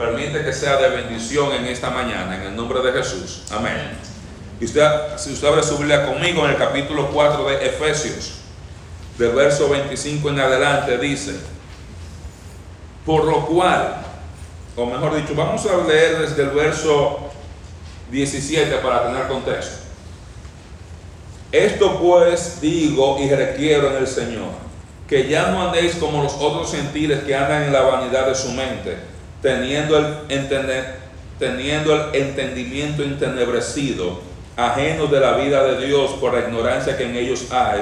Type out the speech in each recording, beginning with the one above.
permite que sea de bendición en esta mañana, en el nombre de Jesús. Amén. Y usted, si usted abre su Biblia conmigo en el capítulo 4 de Efesios, del verso 25 en adelante, dice, por lo cual, o mejor dicho, vamos a leer desde el verso 17 para tener contexto. Esto pues digo y requiero en el Señor, que ya no andéis como los otros gentiles que andan en la vanidad de su mente, teniendo el, el entendimiento entenebrecido, ajeno de la vida de Dios por la ignorancia que en ellos hay,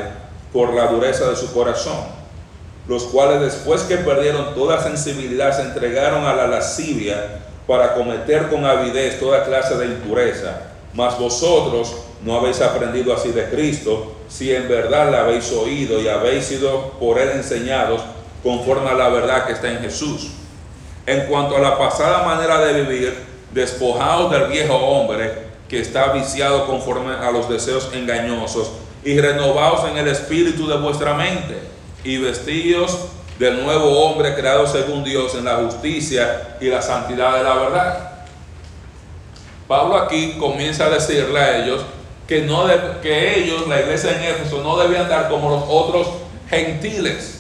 por la dureza de su corazón los cuales después que perdieron toda sensibilidad se entregaron a la lascivia para cometer con avidez toda clase de impureza. Mas vosotros no habéis aprendido así de Cristo, si en verdad la habéis oído y habéis sido por él enseñados conforme a la verdad que está en Jesús. En cuanto a la pasada manera de vivir, despojaos del viejo hombre que está viciado conforme a los deseos engañosos y renovaos en el espíritu de vuestra mente y vestidos del nuevo hombre creado según Dios en la justicia y la santidad de la verdad. Pablo aquí comienza a decirle a ellos que, no que ellos, la iglesia en Éfeso, no debían andar como los otros gentiles,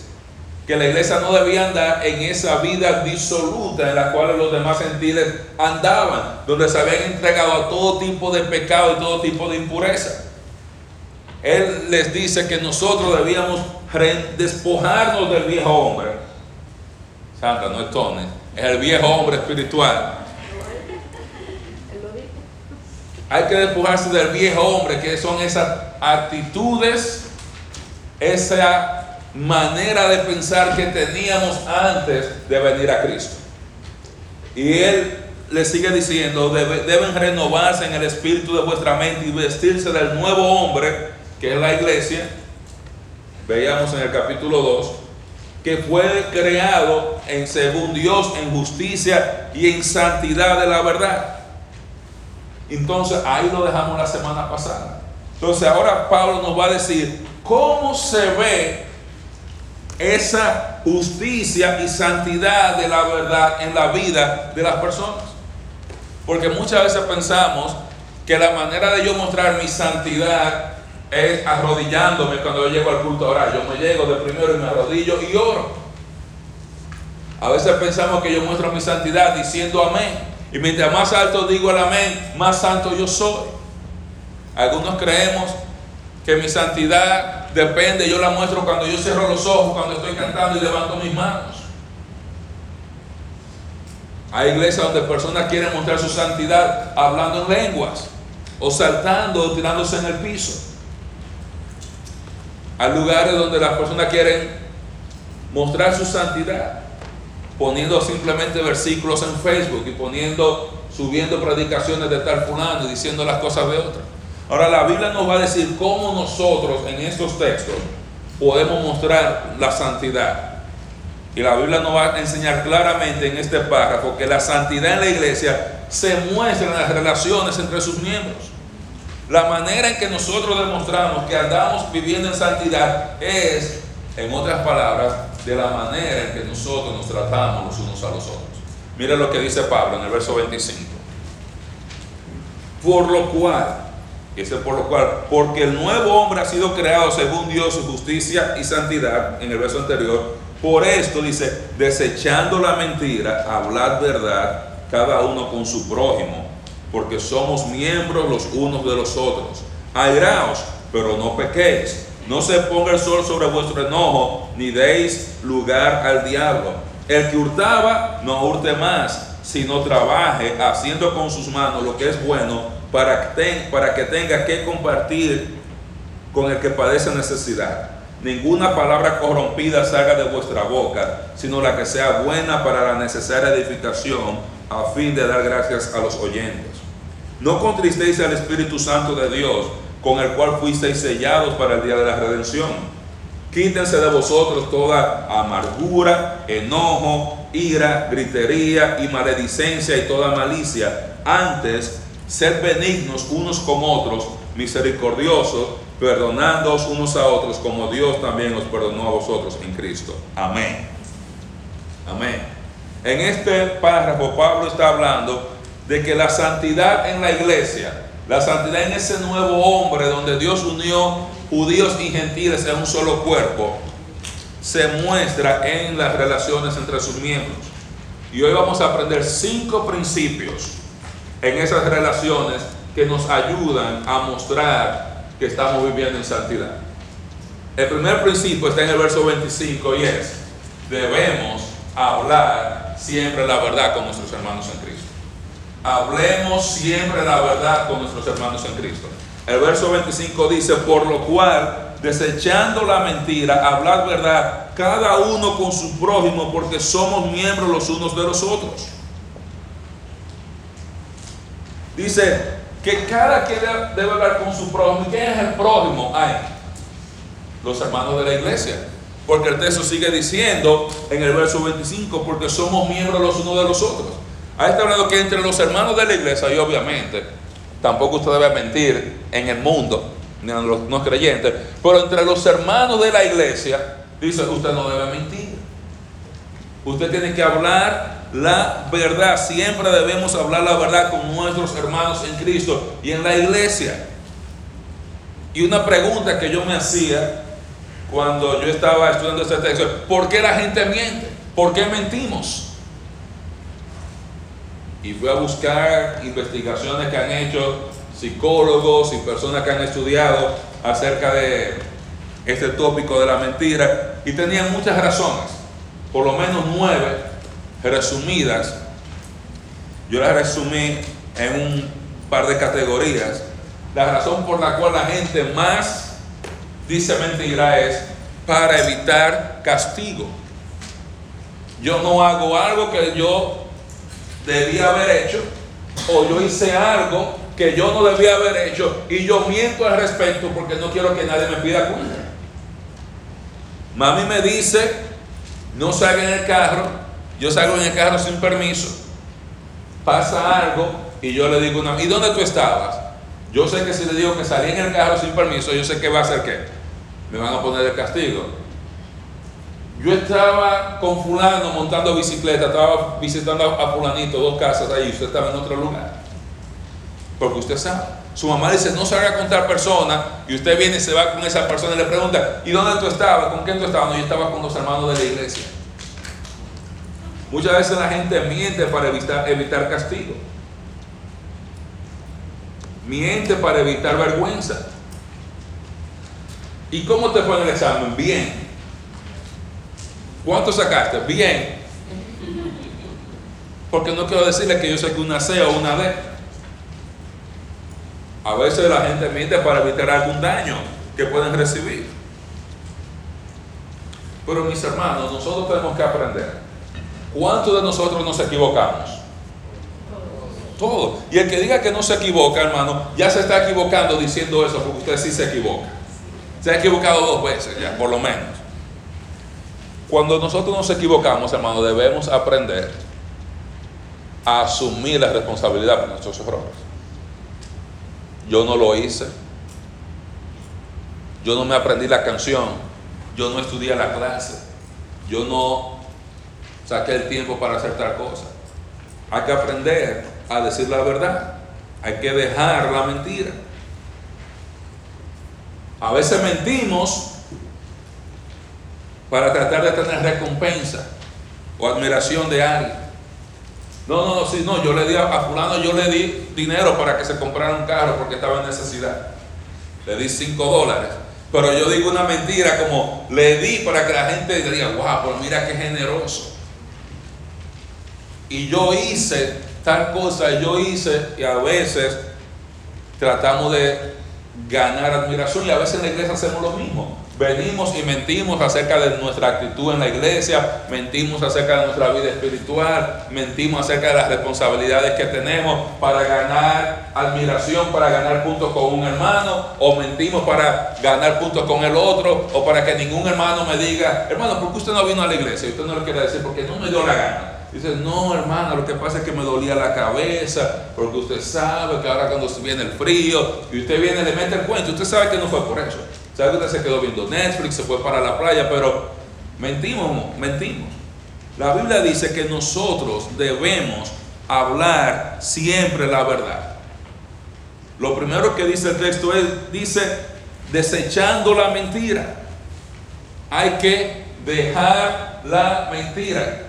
que la iglesia no debía andar en esa vida disoluta en la cual los demás gentiles andaban, donde se habían entregado a todo tipo de pecado y todo tipo de impureza. Él les dice que nosotros debíamos despojarnos del viejo hombre. Santa, no es Tony, es el viejo hombre espiritual. Hay que despojarse del viejo hombre, que son esas actitudes, esa manera de pensar que teníamos antes de venir a Cristo. Y él le sigue diciendo, deben renovarse en el espíritu de vuestra mente y vestirse del nuevo hombre, que es la iglesia, veíamos en el capítulo 2, que fue creado en según Dios en justicia y en santidad de la verdad. Entonces ahí lo dejamos la semana pasada. Entonces ahora Pablo nos va a decir cómo se ve esa justicia y santidad de la verdad en la vida de las personas. Porque muchas veces pensamos que la manera de yo mostrar mi santidad es arrodillándome cuando yo llego al culto a orar. Yo me llego de primero y me arrodillo y oro. A veces pensamos que yo muestro mi santidad diciendo amén. Y mientras más alto digo el amén, más santo yo soy. Algunos creemos que mi santidad depende, yo la muestro cuando yo cierro los ojos, cuando estoy cantando y levanto mis manos. Hay iglesias donde personas quieren mostrar su santidad hablando en lenguas, o saltando, o tirándose en el piso. Hay lugares donde las personas quieren mostrar su santidad, poniendo simplemente versículos en Facebook y poniendo, subiendo predicaciones de tal fulano y diciendo las cosas de otro. Ahora la Biblia nos va a decir cómo nosotros en estos textos podemos mostrar la santidad. Y la Biblia nos va a enseñar claramente en este párrafo que la santidad en la iglesia se muestra en las relaciones entre sus miembros. La manera en que nosotros demostramos que andamos viviendo en santidad es, en otras palabras, de la manera en que nosotros nos tratamos los unos a los otros. Mira lo que dice Pablo en el verso 25. Por lo cual, ese por lo cual, porque el nuevo hombre ha sido creado según Dios justicia y santidad, en el verso anterior, por esto dice, desechando la mentira, hablar verdad, cada uno con su prójimo porque somos miembros los unos de los otros. Airaos, pero no pequéis. No se ponga el sol sobre vuestro enojo, ni deis lugar al diablo. El que hurtaba, no hurte más, sino trabaje haciendo con sus manos lo que es bueno para que, tenga que compartir con el que padece necesidad. Ninguna palabra corrompida salga de vuestra boca, sino la que sea buena para la necesaria edificación, a fin de dar gracias a los oyentes. No contristéis al Espíritu Santo de Dios, con el cual fuisteis sellados para el día de la redención. Quítense de vosotros toda amargura, enojo, ira, gritería y maledicencia y toda malicia. Antes, sed benignos unos con otros, misericordiosos, perdonándoos unos a otros, como Dios también os perdonó a vosotros en Cristo. Amén. Amén. En este párrafo Pablo está hablando de que la santidad en la iglesia, la santidad en ese nuevo hombre donde Dios unió judíos y gentiles en un solo cuerpo, se muestra en las relaciones entre sus miembros. Y hoy vamos a aprender cinco principios en esas relaciones que nos ayudan a mostrar que estamos viviendo en santidad. El primer principio está en el verso 25 y es, debemos hablar siempre la verdad con nuestros hermanos en Cristo. Hablemos siempre la verdad con nuestros hermanos en Cristo. El verso 25 dice, por lo cual, desechando la mentira, hablar verdad, cada uno con su prójimo, porque somos miembros los unos de los otros. Dice que cada quien debe hablar con su prójimo. ¿Y quién es el prójimo? Ay, los hermanos de la iglesia. Porque el texto sigue diciendo en el verso 25, porque somos miembros los unos de los otros. Ahí está hablando que entre los hermanos de la iglesia, y obviamente, tampoco usted debe mentir en el mundo, ni a los no creyentes, pero entre los hermanos de la iglesia, dice, usted no debe mentir. Usted tiene que hablar la verdad. Siempre debemos hablar la verdad con nuestros hermanos en Cristo y en la iglesia. Y una pregunta que yo me hacía cuando yo estaba estudiando este texto, ¿por qué la gente miente? ¿Por qué mentimos? Y fui a buscar investigaciones que han hecho psicólogos y personas que han estudiado acerca de este tópico de la mentira y tenían muchas razones, por lo menos nueve resumidas. Yo las resumí en un par de categorías. La razón por la cual la gente más dice mentira es para evitar castigo. Yo no hago algo que yo debía haber hecho o yo hice algo que yo no debía haber hecho y yo miento al respecto porque no quiero que nadie me pida cuenta. Mami me dice, no salga en el carro, yo salgo en el carro sin permiso, pasa algo y yo le digo, una, ¿y dónde tú estabas? Yo sé que si le digo que salí en el carro sin permiso, yo sé que va a hacer qué me van a poner el castigo. Yo estaba con fulano montando bicicleta, estaba visitando a fulanito, dos casas ahí, usted estaba en otro lugar. Porque usted sabe. Su mamá dice, no salga con tal persona, y usted viene y se va con esa persona y le pregunta, ¿y dónde tú estabas? ¿Con quién tú estabas? No, yo estaba con los hermanos de la iglesia. Muchas veces la gente miente para evitar, castigo. Miente para evitar vergüenza. ¿Y cómo te fue en el examen? Bien. ¿Cuánto sacaste? Bien. Porque no quiero decirle que yo saqué una C o una D. A veces la gente miente para evitar algún daño que pueden recibir. Pero mis hermanos, nosotros tenemos que aprender. ¿Cuántos de nosotros nos equivocamos? Todos. Y el que diga que no se equivoca, hermano, ya se está equivocando diciendo eso porque usted sí se equivoca. Se ha equivocado dos veces ya, por lo menos. Cuando nosotros nos equivocamos, hermano, debemos aprender a asumir la responsabilidad por nuestros errores. Yo no lo hice. Yo no me aprendí la canción. Yo no estudié la clase. Yo no saqué el tiempo para hacer tal cosa. Hay que aprender a decir la verdad. Hay que dejar la mentira. A veces mentimos para tratar de tener recompensa o admiración de alguien. No, no, no, si no, yo le di a, fulano, yo le di dinero para que se comprara un carro porque estaba en necesidad. Le di 5 dólares. Pero yo digo una mentira como le di para que la gente diga, wow, pues mira qué generoso. Y yo hice tal cosa, yo hice, y a veces tratamos de ganar admiración y a veces en la iglesia hacemos lo mismo. Venimos y mentimos acerca de nuestra actitud en la iglesia, mentimos acerca de nuestra vida espiritual, mentimos acerca de las responsabilidades que tenemos para ganar admiración, para ganar puntos con un hermano, o mentimos para ganar puntos con el otro, o para que ningún hermano me diga, hermano, ¿por qué usted no vino a la iglesia? Y usted no le quiere decir, porque no me dio la gana. Dice, no, hermana, lo que pasa es que me dolía la cabeza, porque usted sabe que ahora cuando viene el frío y usted viene le mete el cuento, usted sabe que no fue por eso. Sabe que usted se quedó viendo Netflix, se fue para la playa, pero mentimos, mentimos. La Biblia dice que nosotros debemos hablar siempre la verdad. Lo primero que dice el texto es, dice, desechando la mentira. Hay que dejar la mentira.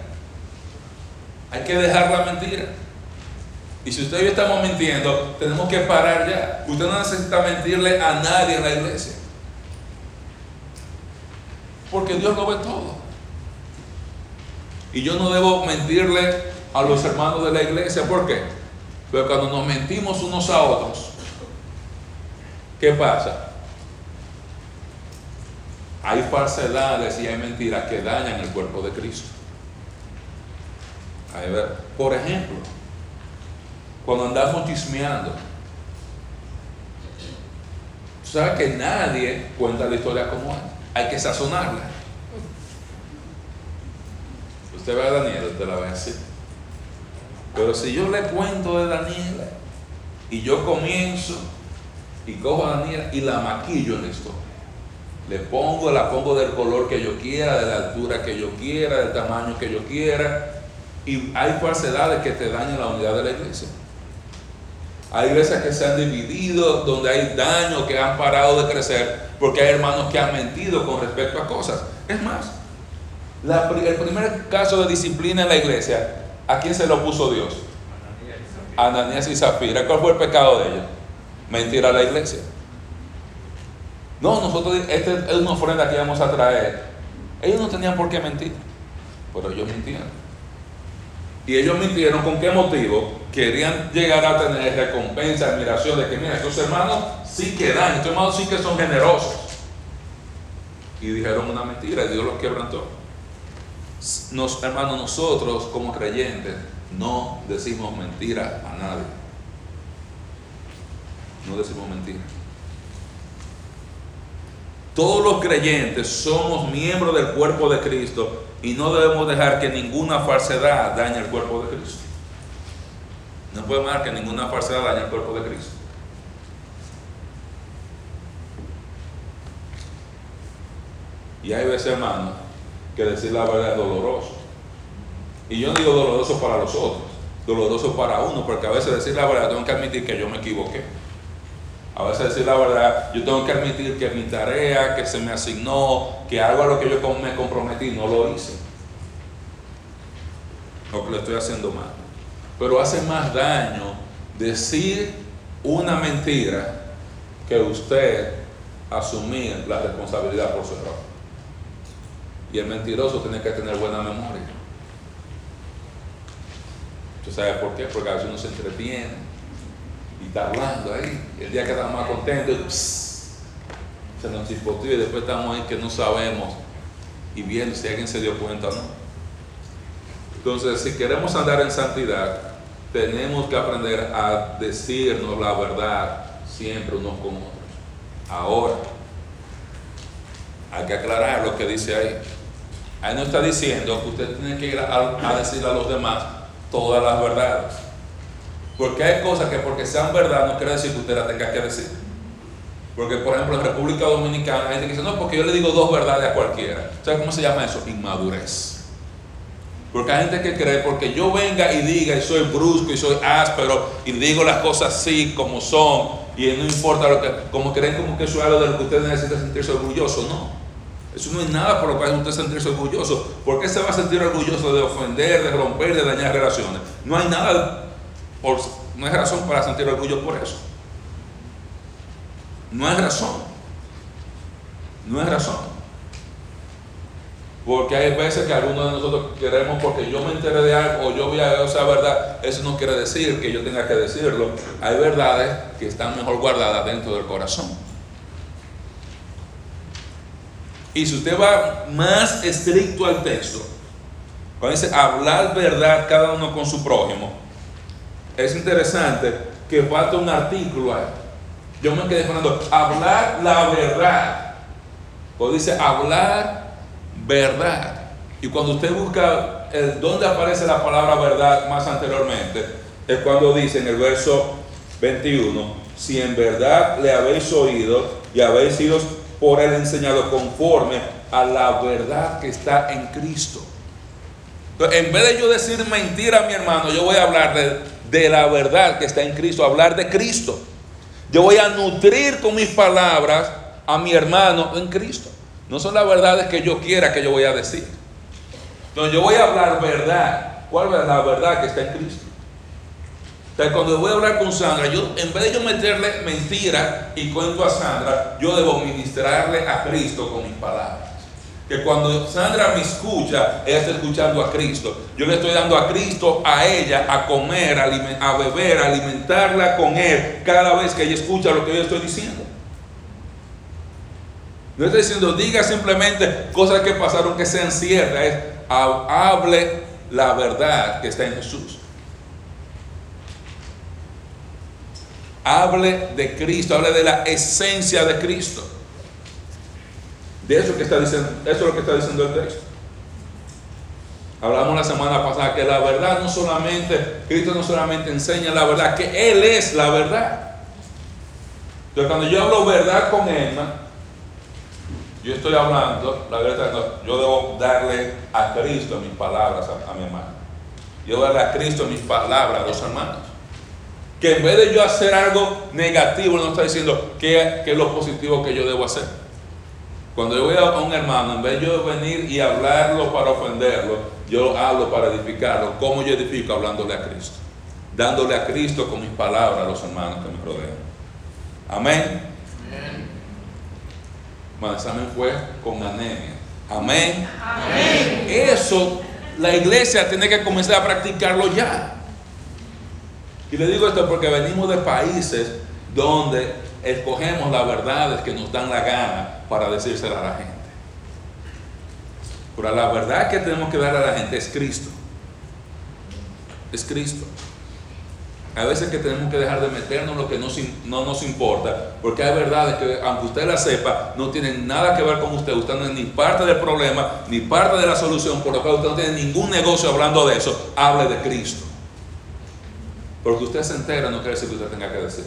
Hay que dejar la mentira. Y si usted y yo estamos mintiendo, tenemos que parar ya. Usted no necesita mentirle a nadie en la iglesia. Porque Dios lo ve todo. Y yo no debo mentirle a los hermanos de la iglesia. ¿Por qué? Pero cuando nos mentimos unos a otros, ¿qué pasa? Hay falsedades y hay mentiras que dañan el cuerpo de Cristo. Por ejemplo, cuando andamos chismeando, ¿sabes que nadie cuenta la historia como es? Hay que sazonarla. Usted ve a Daniela, usted la ve así. Pero si yo le cuento de Daniela y yo comienzo y cojo a Daniela y la maquillo en la historia, le pongo, la pongo del color que yo quiera, de la altura que yo quiera, del tamaño que yo quiera, y hay falsedades que te dañan la unidad de la iglesia. Hay iglesias que se han dividido, donde hay daño, que han parado de crecer, porque hay hermanos que han mentido con respecto a cosas. Es más, el primer caso de disciplina en la iglesia, ¿a quién se lo puso Dios? Ananías y Zafira. ¿Cuál fue el pecado de ellos? Mentir a la iglesia. No, nosotros, esta es una ofrenda que íbamos a traer. Ellos no tenían por qué mentir, pero ellos mintieron. Y ellos mintieron con qué motivo? Querían llegar a tener recompensa, admiración de que, mira, estos hermanos sí que dan, estos hermanos sí que son generosos. Y dijeron una mentira y Dios los quebrantó. Nos, hermanos, nosotros como creyentes no decimos mentira a nadie. No decimos mentira. Todos los creyentes somos miembros del cuerpo de Cristo y no debemos dejar que ninguna falsedad dañe el cuerpo de Cristo. No podemos dejar que ninguna falsedad dañe el cuerpo de Cristo. Y hay veces, hermano, que decir la verdad es doloroso. Y yo no digo doloroso para los otros, doloroso para uno, porque a veces decir la verdad tengo que admitir que yo me equivoqué. A veces decir la verdad, yo tengo que admitir que mi tarea, que se me asignó, que algo a lo que yo me comprometí, no lo hice. O que lo estoy haciendo mal. Pero hace más daño decir una mentira que usted asumir la responsabilidad por su error. Y el mentiroso tiene que tener buena memoria. ¿Usted sabe por qué? Porque a veces uno se entretiene y hablando ahí. El día que estamos más contentos, se nos chispoteó y después estamos ahí que no sabemos y viendo si alguien se dio cuenta o no. Entonces, si queremos andar en santidad, tenemos que aprender a decirnos la verdad siempre unos con otros. Ahora, hay que aclarar lo que dice ahí. Ahí no está diciendo que usted tiene que ir a, a decirle a los demás todas las verdades. Porque hay cosas que porque sean verdad no quiere decir que usted la tenga que decir. Porque, por ejemplo, en República Dominicana hay gente que dice, no, porque yo le digo dos verdades a cualquiera. ¿Sabes cómo se llama eso? Inmadurez. Porque hay gente que cree, porque yo venga y diga y soy brusco y soy áspero y digo las cosas así como son y no importa lo que, como creen como que eso es algo de lo que usted necesita sentirse orgulloso. No. Eso no es nada por lo cual usted sentirse orgulloso. ¿Por qué se va a sentir orgulloso de ofender, de romper, de dañar relaciones? No hay nada no es razón para sentir orgullo por eso. No es razón. No es razón. Porque hay veces que algunos de nosotros queremos, porque yo me enteré de algo o yo voy a esa verdad, eso no quiere decir que yo tenga que decirlo. Hay verdades que están mejor guardadas dentro del corazón. Y si usted va más estricto al texto, cuando dice hablar verdad cada uno con su prójimo, es interesante que falta un artículo ahí. Yo me quedé poniendo hablar la verdad. O dice hablar verdad. Y cuando usted busca dónde aparece la palabra verdad más anteriormente, es cuando dice en el verso 21, si en verdad le habéis oído y habéis sido por él enseñado conforme a la verdad que está en Cristo. Entonces, en vez de yo decir mentira mi hermano, yo voy a hablar de, de la verdad que está en Cristo, hablar de Cristo. Yo voy a nutrir con mis palabras a mi hermano en Cristo. No son las verdades que yo quiera que yo voy a decir. Entonces yo voy a hablar verdad. ¿Cuál es la verdad que está en Cristo? Entonces cuando voy a hablar con Sandra, yo en vez de yo meterle mentira y cuento a Sandra, yo debo ministrarle a Cristo con mis palabras. Que cuando Sandra me escucha, ella está escuchando a Cristo. Yo le estoy dando a Cristo a ella a comer, a beber, a alimentarla con Él cada vez que ella escucha lo que yo estoy diciendo. No estoy diciendo, diga simplemente cosas que pasaron que sean ciertas. Es, hable la verdad que está en Jesús. Hable de Cristo, hable de la esencia de Cristo. De eso que está diciendo, eso es lo que está diciendo el texto. Hablamos la semana pasada que la verdad no solamente, Cristo no solamente enseña la verdad, que Él es la verdad. Entonces cuando yo hablo verdad con Emma, yo estoy hablando, la verdad, yo debo darle a Cristo mis palabras a, mi hermano. Yo debo darle a Cristo mis palabras a los hermanos. Que en vez de yo hacer algo negativo, no está diciendo qué, es lo positivo que yo debo hacer. Cuando yo voy a un hermano, en vez de yo venir y hablarlo para ofenderlo, yo hablo para edificarlo. ¿Cómo yo edifico? Hablándole a Cristo. Dándole a Cristo con mis palabras a los hermanos que me rodean. Amén. Amén. examen fue con anemia. Amén. Amén. Eso la iglesia tiene que comenzar a practicarlo ya. Y le digo esto porque venimos de países donde escogemos las verdades que nos dan la gana para decírsela a la gente. Pero la verdad que tenemos que dar a la gente es Cristo. Es Cristo. Hay veces que tenemos que dejar de meternos lo que no, nos importa, porque hay verdades que, aunque usted la sepa, no tienen nada que ver con usted. Usted no es ni parte del problema, ni parte de la solución, por lo cual usted no tiene ningún negocio hablando de eso. Hable de Cristo. Porque usted se entera no quiere decir que usted tenga que decir.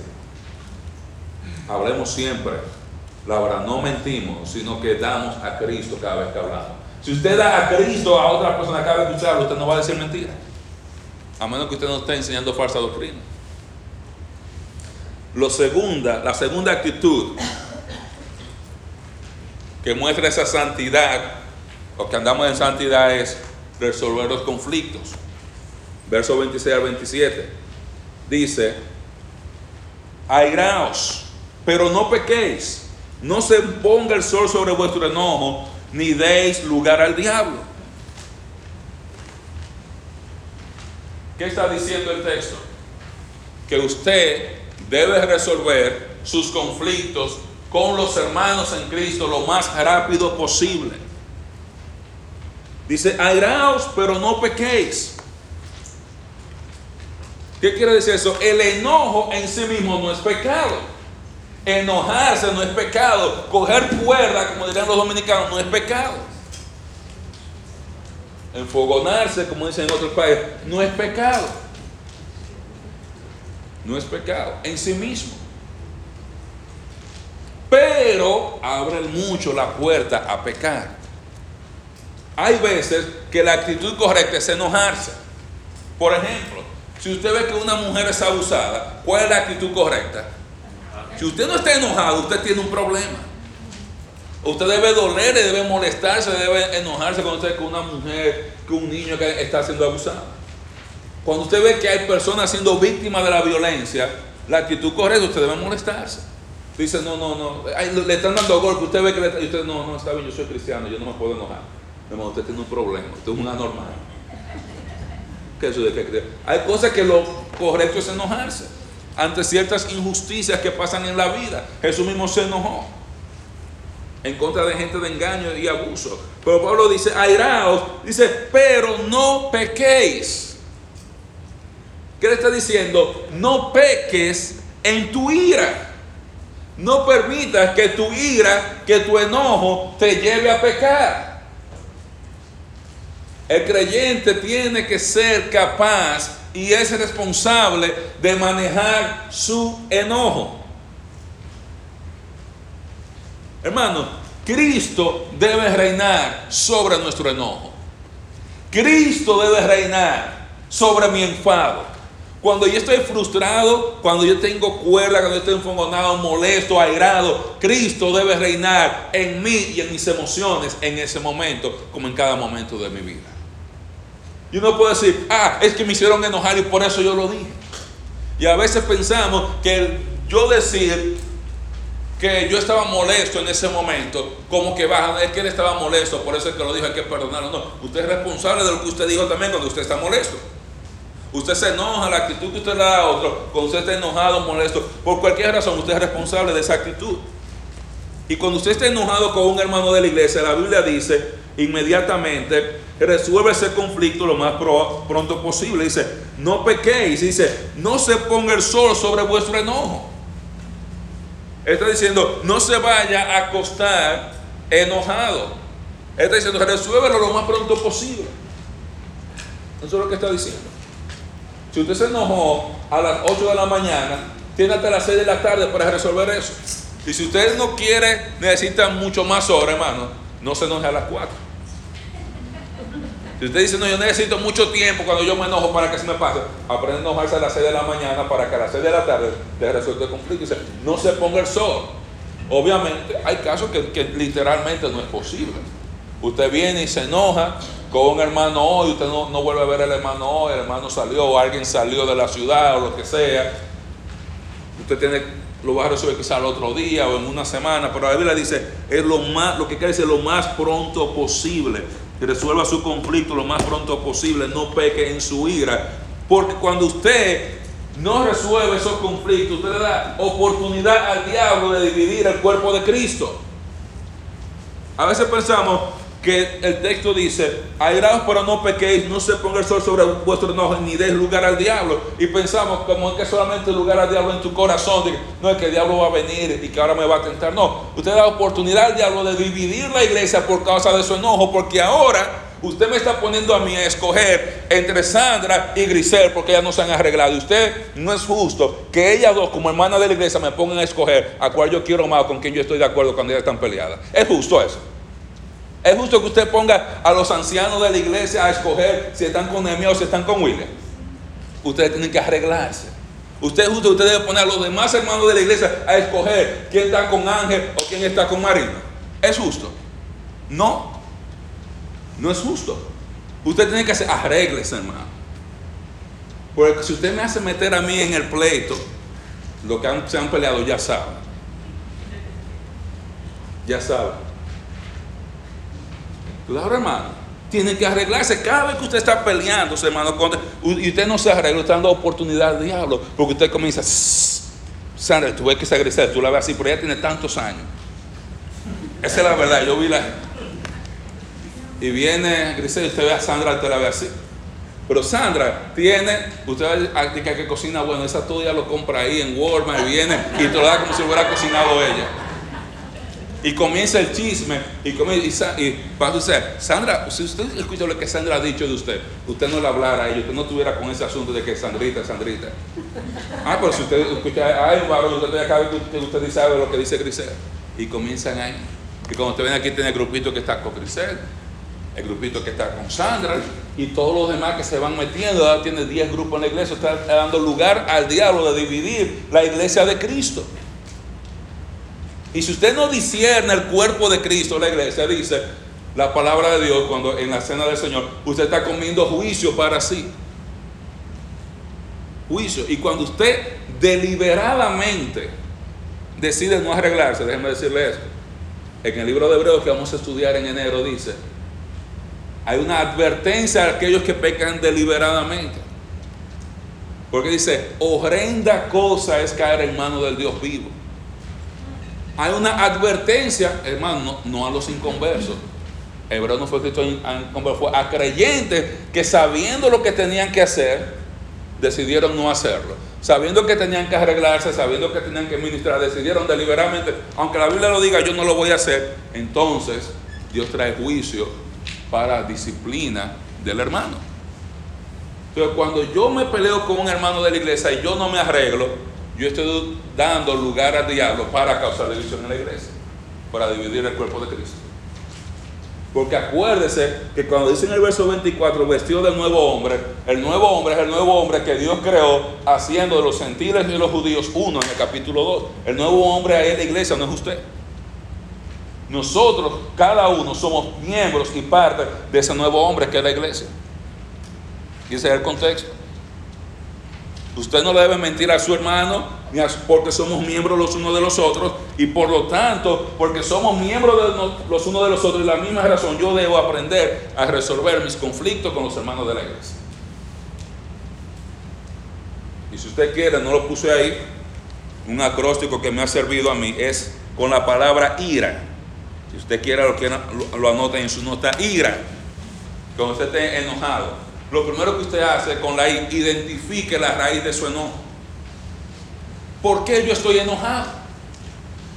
Hablemos siempre la verdad, no mentimos, sino que damos a Cristo cada vez que hablamos. Si usted da a Cristo a otra persona que usted habla, usted no va a decir mentira. A menos que usted no esté enseñando falsa doctrina. La segunda actitud que muestra esa santidad, o que andamos en santidad, es resolver los conflictos. Verso 26 al 27. Dice, airaos, pero no pequéis no se ponga el sol sobre vuestro enojo, ni deis lugar al diablo. ¿Qué está diciendo el texto? Que usted debe resolver sus conflictos con los hermanos en Cristo lo más rápido posible. Dice, airaos, pero no pequéis. ¿Qué quiere decir eso? El enojo en sí mismo no es pecado. Enojarse no es pecado. Coger cuerda, como dirían los dominicanos, no es pecado. Enfogonarse, como dicen en otros países, no es pecado. No es pecado en sí mismo. Pero abre mucho la puerta a pecar. Hay veces que la actitud correcta es enojarse. Por ejemplo, si usted ve que una mujer es abusada, ¿cuál es la actitud correcta? Si usted no está enojado, usted tiene un problema. Usted debe doler, debe molestarse, debe enojarse cuando usted ve que una mujer, que un niño que está siendo abusado. Cuando usted ve que hay personas siendo víctimas de la violencia, la actitud correcta, usted debe molestarse. Dice, no, no, no, le están dando golpe, usted ve que le, y usted, no, no, está bien, yo soy cristiano, yo no me puedo enojar. Hermano, usted tiene un problema, usted es un anormal. ¿Qué eso de Hay cosas que lo correcto es enojarse ante ciertas injusticias que pasan en la vida. Jesús mismo se enojó en contra de gente de engaño y abuso. Pero Pablo dice, airaos, dice, pero no pequéis. ¿Qué le está diciendo? No peques en tu ira. No permitas que tu ira, que tu enojo te lleve a pecar. El creyente tiene que ser capaz y es responsable de manejar su enojo. Hermano, Cristo debe reinar sobre nuestro enojo. Cristo debe reinar sobre mi enfado. Cuando yo estoy frustrado, cuando yo tengo cuerda, cuando yo estoy enfogonado, molesto, airado, Cristo debe reinar en mí y en mis emociones en ese momento, como en cada momento de mi vida. Y uno puede decir, ah, es que me hicieron enojar y por eso yo lo dije. Y a veces pensamos que yo decir que yo estaba molesto en ese momento, como que baja, es que él estaba molesto, por eso es que lo dijo, hay que perdonarlo. No, usted es responsable de lo que usted dijo también cuando usted está molesto. Usted se enoja, la actitud que usted le da a otro, cuando usted está enojado, molesto, por cualquier razón, usted es responsable de esa actitud. Y cuando usted está enojado con un hermano de la iglesia, la Biblia dice inmediatamente, resuelve ese conflicto lo más pronto posible. Dice, no pequéis, dice, no se ponga el sol sobre vuestro enojo. está diciendo, no se vaya a acostar enojado. está diciendo, resuélvelo lo más pronto posible. Eso es lo que está diciendo. Si usted se enojó a las 8 de la mañana, tiene hasta las 6 de la tarde para resolver eso. Y si usted no quiere, necesita mucho más horas, hermano, no se enoje a las 4. Si usted dice, no, yo necesito mucho tiempo cuando yo me enojo para que se me pase, aprende a enojarse a las 6 de la mañana para que a las 6 de la tarde te resuelva el conflicto. Dice, no se ponga el sol. Obviamente, hay casos que, literalmente no es posible. Usted viene y se enoja, con un hermano hoy, usted no, vuelve a ver al hermano hoy, el hermano salió, o alguien salió de la ciudad, o lo que sea. Usted tiene, lo va a resolver quizá el otro día o en una semana, pero la Biblia dice, es lo más, lo que quiere decir lo más pronto posible, que resuelva su conflicto lo más pronto posible, no peque en su ira, porque cuando usted no resuelve esos conflictos, usted le da oportunidad al diablo de dividir el cuerpo de Cristo. A veces pensamos, que el texto dice, airaos pero no pequéis, no se ponga el sol sobre vuestro enojo, ni deis lugar al diablo. Y pensamos como es que solamente lugar al diablo en tu corazón, no es que el diablo va a venir y que ahora me va a tentar. No, usted da oportunidad al diablo de dividir la iglesia por causa de su enojo, porque ahora usted me está poniendo a mí a escoger entre Sandra y Grisel porque ellas no se han arreglado. Y usted no es justo que ellas dos, como hermanas de la iglesia, me pongan a escoger a cuál yo quiero más, con quién yo estoy de acuerdo cuando ellas están peleadas. Es justo eso. Es justo que usted ponga a los ancianos de la iglesia a escoger si están con Nehemiah o si están con William. Ustedes tienen que arreglarse. Usted justo, usted debe poner a los demás hermanos de la iglesia a escoger quién está con Ángel o quién está con Marina. ¿Es justo? No. No es justo. Usted tiene que hacer arregles, hermano. Porque si usted me hace meter a mí en el pleito, lo que se han peleado ya saben. Ya saben. Claro, hermano. Tienen que arreglarse. Cada vez que usted está peleando, hermano, y usted no se arregla, está dando oportunidad al diablo. Porque usted comienza, Sandra, tú ves que se agresa, tú la ves así, pero ella tiene tantos años. Esa es la verdad. Yo vi la. Y viene Grisel usted ve a Sandra, usted la ve así. Pero Sandra tiene, usted dice que cocina bueno, esa todo ya lo compra ahí en Walmart y viene y te lo da como si hubiera cocinado ella. Y comienza el chisme. Y, comienza, y, y usted, Sandra, si usted escucha lo que Sandra ha dicho de usted, usted no le hablara a ella, usted no tuviera con ese asunto de que Sandrita, Sandrita. Ah, pero si usted escucha, ay, varón, usted acaba que usted sabe lo que dice Grisel. Y comienzan ahí. Y cuando usted ven aquí, tiene el grupito que está con Grisel, el grupito que está con Sandra, y todos los demás que se van metiendo. Ahora tiene 10 grupos en la iglesia, está dando lugar al diablo de dividir la iglesia de Cristo. Y si usted no discierne el cuerpo de Cristo, la iglesia dice, la palabra de Dios, cuando en la cena del Señor, usted está comiendo juicio para sí. Juicio. Y cuando usted deliberadamente decide no arreglarse, déjeme decirle esto. En el libro de Hebreos que vamos a estudiar en enero dice, hay una advertencia a aquellos que pecan deliberadamente. Porque dice, horrenda cosa es caer en manos del Dios vivo hay una advertencia, hermano, no, a los inconversos. Hebreo no fue escrito fue a creyentes que sabiendo lo que tenían que hacer, decidieron no hacerlo. Sabiendo que tenían que arreglarse, sabiendo que tenían que ministrar, decidieron deliberadamente, aunque la Biblia lo diga, yo no lo voy a hacer. Entonces, Dios trae juicio para disciplina del hermano. Entonces, cuando yo me peleo con un hermano de la iglesia y yo no me arreglo, yo estoy dando lugar al diablo para causar división en la iglesia, para dividir el cuerpo de Cristo. Porque acuérdese que cuando dice en el verso 24, vestido de nuevo hombre, el nuevo hombre es el nuevo hombre que Dios creó haciendo de los gentiles y de los judíos uno en el capítulo 2. El nuevo hombre es la iglesia, no es usted. Nosotros, cada uno, somos miembros y parte de ese nuevo hombre que es la iglesia. Y ese es el contexto. Usted no le debe mentir a su hermano, porque somos miembros los unos de los otros, y por lo tanto, porque somos miembros de los unos de los otros, y la misma razón, yo debo aprender a resolver mis conflictos con los hermanos de la iglesia. Y si usted quiere, no lo puse ahí, un acróstico que me ha servido a mí es con la palabra ira. Si usted quiere, lo, lo, en su nota, ira. Cuando usted esté enojado lo primero que usted hace con la I, identifique la raíz de su enojo. ¿Por qué yo estoy enojado?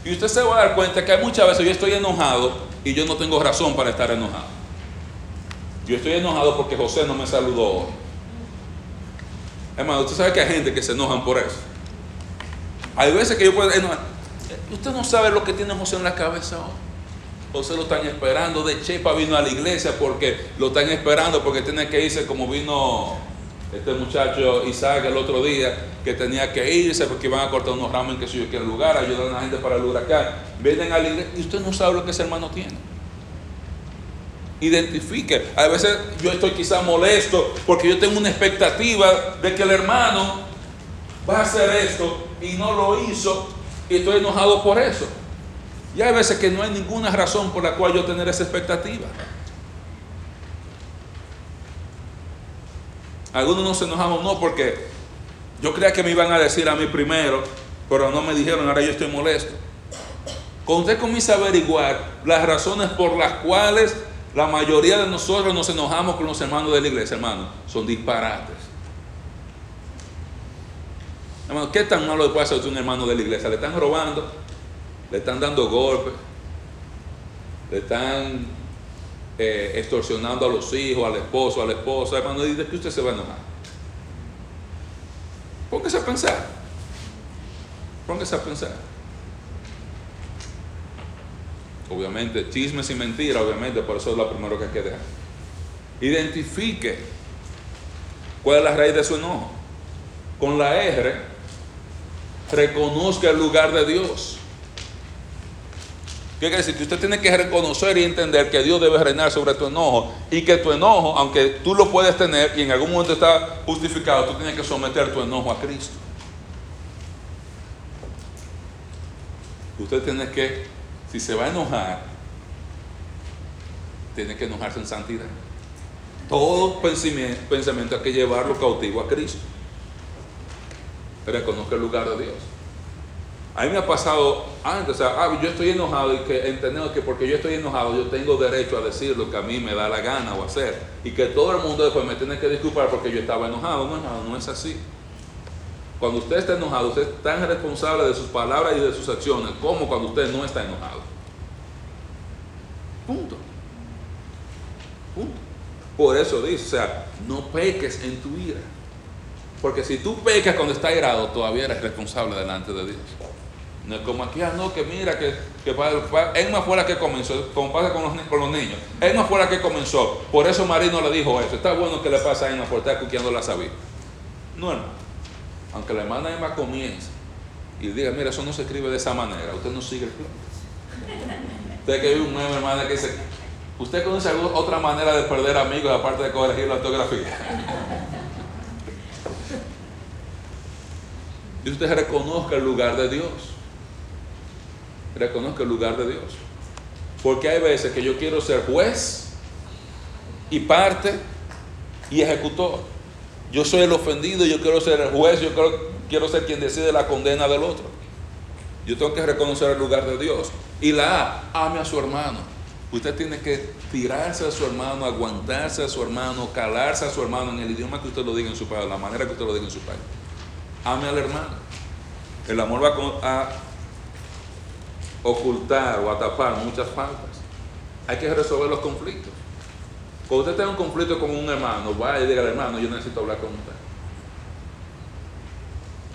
Y usted se va a dar cuenta que muchas veces yo estoy enojado y yo no tengo razón para estar enojado. Yo estoy enojado porque José no me saludó hoy. Hermano, usted sabe que hay gente que se enojan por eso. Hay veces que yo puedo enojar. Usted no sabe lo que tiene José en la cabeza hoy. José lo están esperando. De Chepa vino a la iglesia porque lo están esperando, porque tiene que irse como vino este muchacho Isaac el otro día, que tenía que irse porque iban a cortar unos ramos en que sé yo qué lugar, ayudar a la gente para el huracán. Vienen a la iglesia y usted no sabe lo que ese hermano tiene. Identifique. A veces yo estoy quizá molesto porque yo tengo una expectativa de que el hermano va a hacer esto y no lo hizo y estoy enojado por eso. Y hay veces que no hay ninguna razón por la cual yo tener esa expectativa. Algunos nos enojamos no porque yo creía que me iban a decir a mí primero, pero no me dijeron, ahora yo estoy molesto. Cuando usted comienza a averiguar las razones por las cuales la mayoría de nosotros nos enojamos con los hermanos de la iglesia, hermano, son disparates. Hermano, ¿qué tan malo puede hacer un hermano de la iglesia? Le están robando, le están dando golpes, le están eh, extorsionando a los hijos, al esposo, a la esposa, hermano, ¿y de qué usted se va a enojar? Póngase a pensar. Póngase a pensar. Obviamente, chismes y mentiras, obviamente, por eso es lo primero que hay que dejar. Identifique cuál es la raíz de su enojo. Con la R, reconozca el lugar de Dios. ¿Qué quiere decir? Que usted tiene que reconocer y entender que Dios debe reinar sobre tu enojo y que tu enojo, aunque tú lo puedes tener y en algún momento está justificado, tú tienes que someter tu enojo a Cristo. Usted tiene que, si se va a enojar, tiene que enojarse en santidad. Todo pensamiento, pensamiento hay que llevarlo cautivo a Cristo. Reconozca el lugar de Dios. A mí me ha pasado antes, o sea, ah, yo estoy enojado y que entendemos que porque yo estoy enojado yo tengo derecho a decir lo que a mí me da la gana o hacer. Y que todo el mundo después me tiene que disculpar porque yo estaba enojado. No, no, no es así. Cuando usted está enojado, usted es tan responsable de sus palabras y de sus acciones como cuando usted no está enojado. Punto. Punto. Por eso dice, o sea, no peques en tu ira. Porque si tú pecas cuando estás irado, todavía eres responsable delante de Dios. No es como aquí, ah, no, que mira, que, que Emma fue la que comenzó, como pasa con los, con los niños. Emma fue la que comenzó. Por eso Marino le dijo eso. Está bueno que le pasa a Emma por estar cuqueando la sabía. No, hermano. Aunque la hermana Emma comience y diga, mira, eso no se escribe de esa manera, usted no sigue el plan. Usted que hay un meme, hermana, que dice, ¿usted conoce alguna otra manera de perder amigos aparte de corregir la ortografía? y usted reconozca el lugar de Dios reconozca el lugar de Dios. Porque hay veces que yo quiero ser juez y parte y ejecutor. Yo soy el ofendido, yo quiero ser el juez, yo quiero, ser quien decide la condena del otro. Yo tengo que reconocer el lugar de Dios. Y la A, ame a su hermano. Usted tiene que tirarse a su hermano, aguantarse a su hermano, calarse a su hermano en el idioma que usted lo diga en su país, la manera que usted lo diga en su país. Ame al hermano. El amor va a ocultar o tapar muchas faltas. Hay que resolver los conflictos. Cuando usted tenga un conflicto con un hermano, vaya y diga hermano, yo necesito hablar con usted.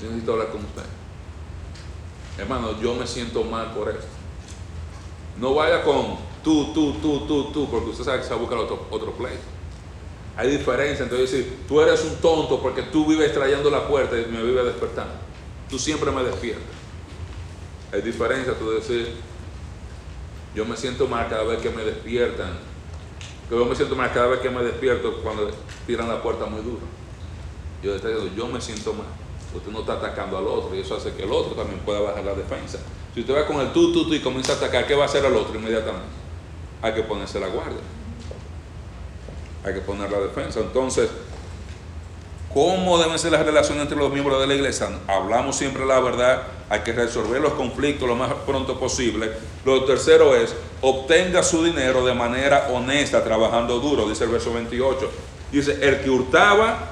Yo necesito hablar con usted. Hermano, yo me siento mal por esto. No vaya con, tú, tú, tú, tú, tú, porque usted sabe que se va a buscar otro, otro play. Hay diferencia entre decir, tú eres un tonto porque tú vives trayendo la puerta y me vives despertando. Tú siempre me despiertas. Hay diferencia tú decir, yo me siento mal cada vez que me despiertan. Yo me siento mal cada vez que me despierto cuando tiran la puerta muy duro. Yo estoy diciendo, yo me siento mal. Usted no está atacando al otro y eso hace que el otro también pueda bajar la defensa. Si usted va con el tú, tú, tú y comienza a atacar, ¿qué va a hacer el otro inmediatamente? Hay que ponerse la guardia. Hay que poner la defensa. Entonces, ¿cómo deben ser las relaciones entre los miembros de la iglesia? Hablamos siempre la verdad, hay que resolver los conflictos lo más pronto posible. Lo tercero es, obtenga su dinero de manera honesta, trabajando duro, dice el verso 28. Dice, el que hurtaba,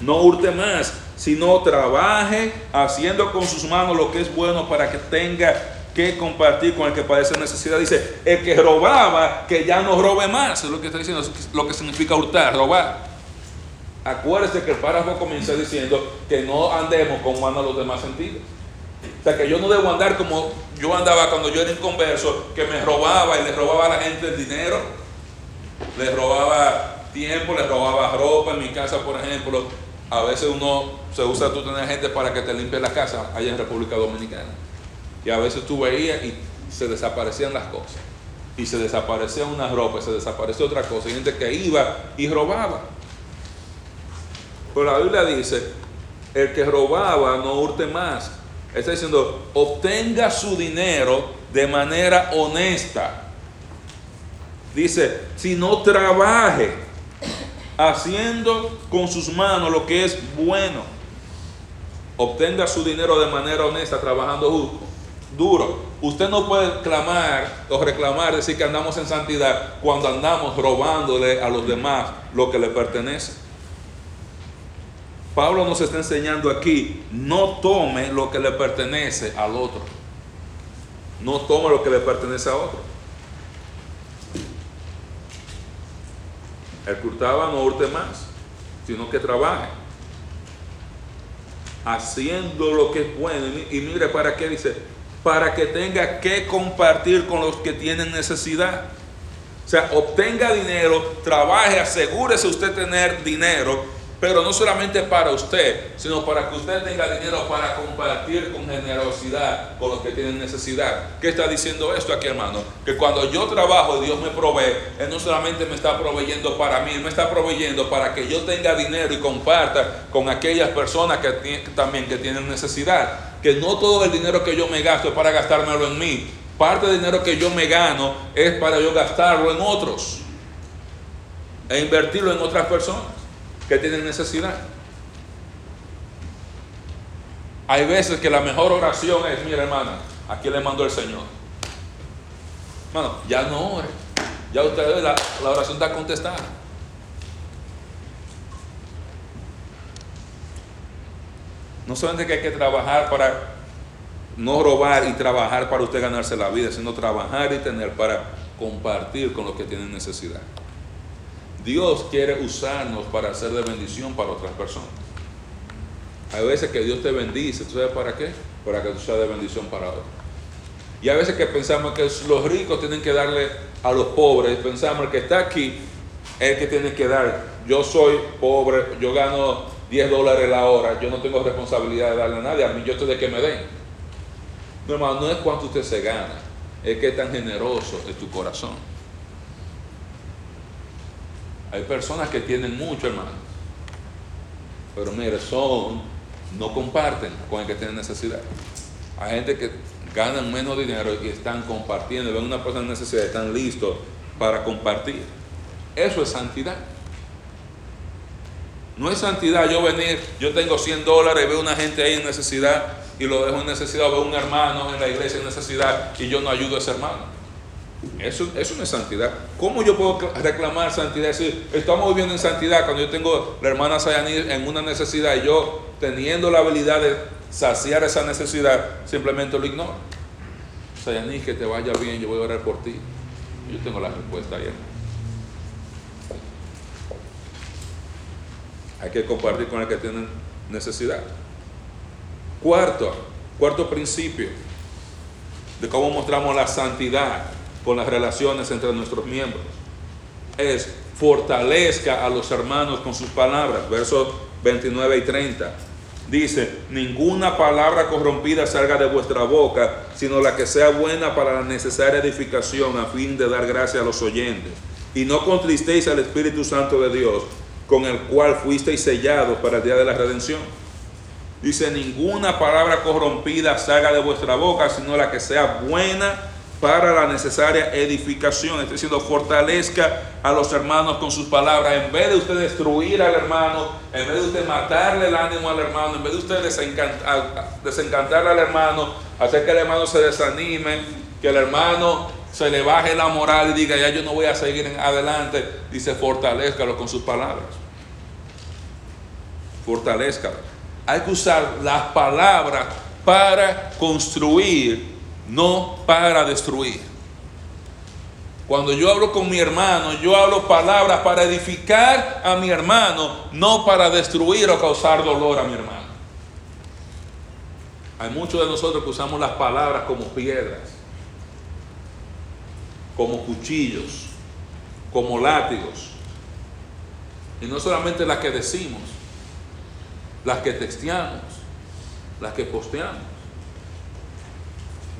no hurte más, sino trabaje haciendo con sus manos lo que es bueno para que tenga que compartir con el que padece necesidad. Dice, el que robaba, que ya no robe más. Es lo que está diciendo, lo que significa hurtar, robar. Acuérdese que el párrafo comienza diciendo que no andemos como andan los demás sentidos. O sea, que yo no debo andar como yo andaba cuando yo era inconverso, que me robaba y le robaba a la gente el dinero, le robaba tiempo, le robaba ropa en mi casa, por ejemplo. A veces uno se usa tú tener gente para que te limpie la casa allá en República Dominicana. Y a veces tú veías y se desaparecían las cosas. Y se desaparecía una ropa, y se desaparecía otra cosa. Y gente que iba y robaba. Pero la Biblia dice, el que robaba no hurte más. Está diciendo, obtenga su dinero de manera honesta. Dice, si no trabaje haciendo con sus manos lo que es bueno. Obtenga su dinero de manera honesta, trabajando duro. Usted no puede clamar o reclamar, decir que andamos en santidad cuando andamos robándole a los demás lo que le pertenece. Pablo nos está enseñando aquí, no tome lo que le pertenece al otro. No tome lo que le pertenece a otro. El que no hurte más, sino que trabaje. Haciendo lo que es bueno. Y mire para qué dice, para que tenga que compartir con los que tienen necesidad. O sea, obtenga dinero, trabaje, asegúrese usted tener dinero pero no solamente para usted, sino para que usted tenga dinero para compartir con generosidad con los que tienen necesidad. ¿Qué está diciendo esto aquí, hermano? Que cuando yo trabajo y Dios me provee, Él no solamente me está proveyendo para mí, Él me está proveyendo para que yo tenga dinero y comparta con aquellas personas que, también que tienen necesidad. Que no todo el dinero que yo me gasto es para gastármelo en mí. Parte del dinero que yo me gano es para yo gastarlo en otros e invertirlo en otras personas que tienen necesidad. Hay veces que la mejor oración es, mira hermano, aquí le mandó el Señor. Hermano, ya no ore. Ya usted la, la oración está contestada. No solamente que hay que trabajar para no robar y trabajar para usted ganarse la vida, sino trabajar y tener para compartir con los que tienen necesidad. Dios quiere usarnos para hacer de bendición para otras personas. Hay veces que Dios te bendice, ¿tú sabes para qué? Para que tú seas de bendición para otros. Y a veces que pensamos que los ricos tienen que darle a los pobres, pensamos que está aquí es el que tiene que dar. Yo soy pobre, yo gano 10 dólares la hora, yo no tengo responsabilidad de darle a nadie, a mí yo estoy de que me den. No, hermano, no es cuánto usted se gana, es que tan generoso es tu corazón. Hay personas que tienen mucho, hermano. Pero mire, son, no comparten con el que tiene necesidad. Hay gente que ganan menos dinero y están compartiendo. Ven una persona en necesidad y están listos para compartir. Eso es santidad. No es santidad yo venir, yo tengo 100 dólares, veo una gente ahí en necesidad y lo dejo en necesidad, veo un hermano en la iglesia en necesidad y yo no ayudo a ese hermano. Eso, eso no es santidad. ¿Cómo yo puedo reclamar santidad? decir, estamos viviendo en santidad cuando yo tengo la hermana Sayani en una necesidad y yo teniendo la habilidad de saciar esa necesidad, simplemente lo ignoro. Sayani, que te vaya bien, yo voy a orar por ti. Yo tengo la respuesta ahí. Hay que compartir con el que tiene necesidad. Cuarto, cuarto principio de cómo mostramos la santidad con las relaciones entre nuestros miembros. Es fortalezca a los hermanos con sus palabras, versos 29 y 30. Dice, ninguna palabra corrompida salga de vuestra boca, sino la que sea buena para la necesaria edificación a fin de dar gracia a los oyentes. Y no contristéis al Espíritu Santo de Dios, con el cual fuisteis sellados para el día de la redención. Dice, ninguna palabra corrompida salga de vuestra boca, sino la que sea buena para la necesaria edificación. Está diciendo, fortalezca a los hermanos con sus palabras. En vez de usted destruir al hermano, en vez de usted matarle el ánimo al hermano, en vez de usted desencantar, al hermano, hacer que el hermano se desanime, que el hermano se le baje la moral y diga, ya yo no voy a seguir en adelante, dice, fortalezcalo con sus palabras. Fortalezcalo. Hay que usar las palabras para construir no para destruir. Cuando yo hablo con mi hermano, yo hablo palabras para edificar a mi hermano, no para destruir o causar dolor a mi hermano. Hay muchos de nosotros que usamos las palabras como piedras, como cuchillos, como látigos. Y no solamente las que decimos, las que texteamos, las que posteamos.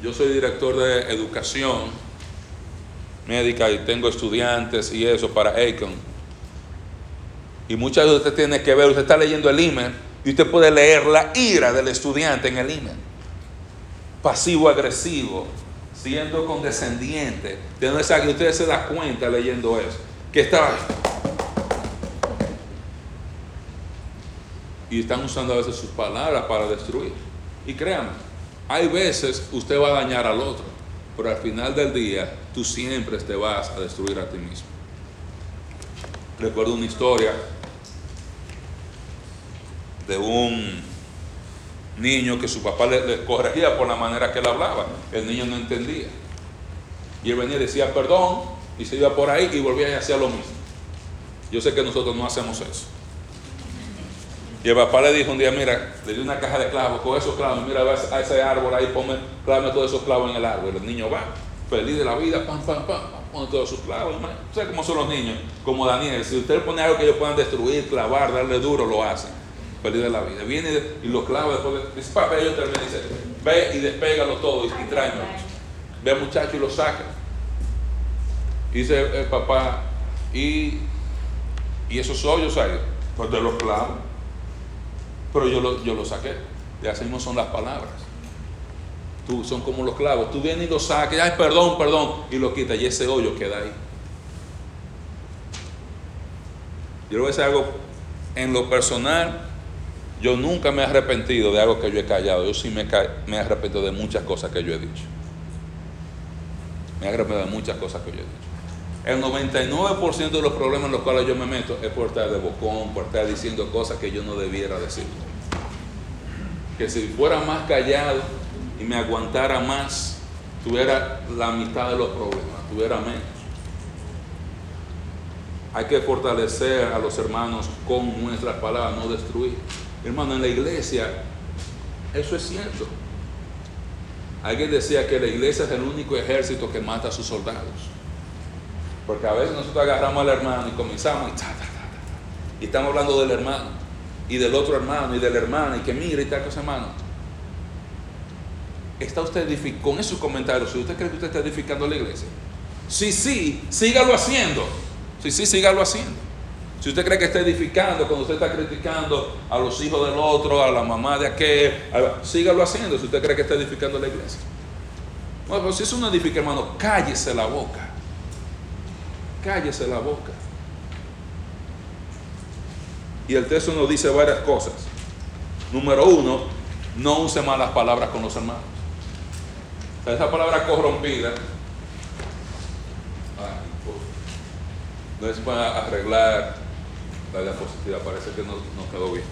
Yo soy director de educación médica y tengo estudiantes y eso para Acon. Y muchas veces usted tiene que ver, usted está leyendo el email y usted puede leer la ira del estudiante en el email. Pasivo-agresivo, siendo condescendiente. De que usted se da cuenta leyendo eso. Que está. Y están usando a veces sus palabras para destruir. Y créanme, hay veces usted va a dañar al otro, pero al final del día tú siempre te vas a destruir a ti mismo. Recuerdo una historia de un niño que su papá le, corregía por la manera que él hablaba. El niño no entendía. Y él venía y decía perdón y se iba por ahí y volvía a hacer lo mismo. Yo sé que nosotros no hacemos eso. Y el papá le dijo un día, mira, le dio una caja de clavos, con esos clavos, mira a ese árbol ahí, ponme, clávame todos esos clavos en el árbol. El niño va, feliz de la vida, pam, pam, pam, pone todos sus clavos. ¿Sabes cómo son los niños? Como Daniel, si usted pone algo que ellos puedan destruir, clavar, darle duro, lo hacen. Feliz de la vida. Viene y lo clava después, dice, papá, ellos terminan, dice, ve y despégalo todo y, y. Ve al muchacho y lo saca. Dice el papá, y, y esos hoyos ahí, pues de los clavos. Pero yo lo, yo lo saqué. Y así mismo son las palabras. Tú, son como los clavos. Tú vienes y lo saques. Ay, perdón, perdón. Y lo quitas. Y ese hoyo queda ahí. Yo le voy a decir algo. En lo personal, yo nunca me he arrepentido de algo que yo he callado. Yo sí me, me he arrepentido de muchas cosas que yo he dicho. Me he arrepentido de muchas cosas que yo he dicho. El 99% de los problemas en los cuales yo me meto es por estar de bocón, por estar diciendo cosas que yo no debiera decir. Que si fuera más callado y me aguantara más, tuviera la mitad de los problemas, tuviera menos. Hay que fortalecer a los hermanos con nuestras palabras, no destruir. Hermano, en la iglesia, eso es cierto. Alguien decía que la iglesia es el único ejército que mata a sus soldados. Porque a veces nosotros agarramos al hermano y comenzamos y, ta, ta, ta, y estamos hablando del hermano y del otro hermano y del hermano y que mire y tal cosa hermano. ¿Está usted con esos comentarios? Si usted cree que usted está edificando la iglesia, sí, sí, sígalo haciendo. Sí, sí, sígalo haciendo. Si usted cree que está edificando, cuando usted está criticando a los hijos del otro, a la mamá de aquel, sígalo haciendo si usted cree que está edificando la iglesia. Bueno, pero si es una edifica, hermano, cállese la boca cállese la boca. Y el texto nos dice varias cosas. Número uno, no use malas palabras con los hermanos. esa palabra corrompida no es para arreglar la diapositiva, parece que no, no quedó bien.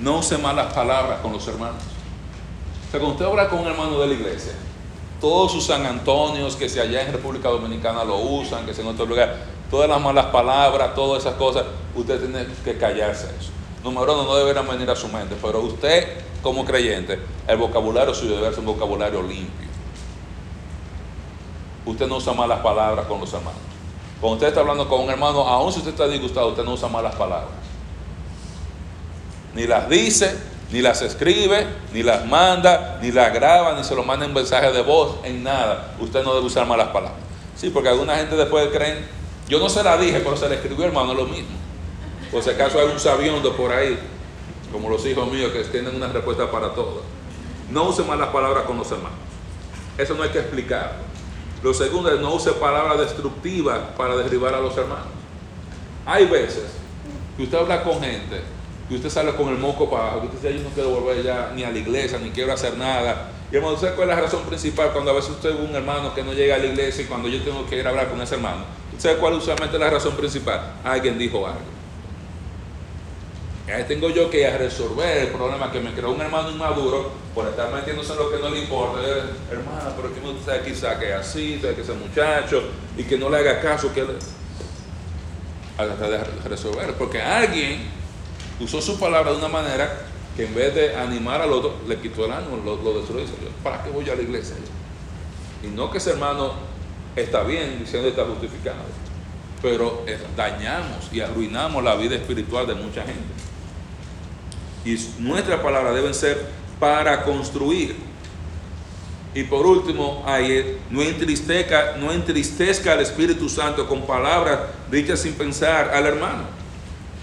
No use malas palabras con los hermanos. O sea, cuando usted habla con un hermano de la iglesia, todos sus San Antonios que si allá en República Dominicana lo usan, que si en otro lugar, todas las malas palabras, todas esas cosas, usted tiene que callarse eso. Número uno, no deberán venir a su mente, pero usted como creyente, el vocabulario suyo debe ser un vocabulario limpio. usted no usa malas palabras con los hermanos. Cuando usted está hablando con un hermano, aun si usted está disgustado, usted no usa malas palabras. Ni las dice, ni las escribe, ni las manda, ni las graba, ni se lo manda en mensaje de voz, en nada. Usted no debe usar malas palabras. Sí, porque alguna gente después creen, yo no se la dije, pero se le escribió hermano lo mismo. Por si acaso hay un sabiondo por ahí, como los hijos míos que tienen una respuesta para todo. No use malas palabras con los hermanos. Eso no hay que explicarlo. Lo segundo es no use palabras destructivas para derribar a los hermanos. Hay veces que usted habla con gente, que usted sale con el moco para abajo, que usted dice, yo no quiero volver ya ni a la iglesia, ni quiero hacer nada. Y hermano, ¿usted cuál es la razón principal cuando a veces usted ve un hermano que no llega a la iglesia y cuando yo tengo que ir a hablar con ese hermano? ¿Usted cuál es usualmente la razón principal? Alguien dijo algo. Ahí tengo yo que resolver el problema que me creó un hermano inmaduro por estar metiéndose en lo que no le importa. Hermano, pero que usted quizá que así, que ese muchacho, y que no le haga caso, que le... de resolver. Porque alguien usó su palabra de una manera que en vez de animar al otro, le quitó el ánimo, lo, lo destruyó. ¿Para qué voy a la iglesia? Y no que ese hermano está bien diciendo que está justificado, pero dañamos y arruinamos la vida espiritual de mucha gente. Y nuestras palabras deben ser para construir. Y por último, ahí, no entristezca, no entristezca al Espíritu Santo con palabras dichas sin pensar al hermano.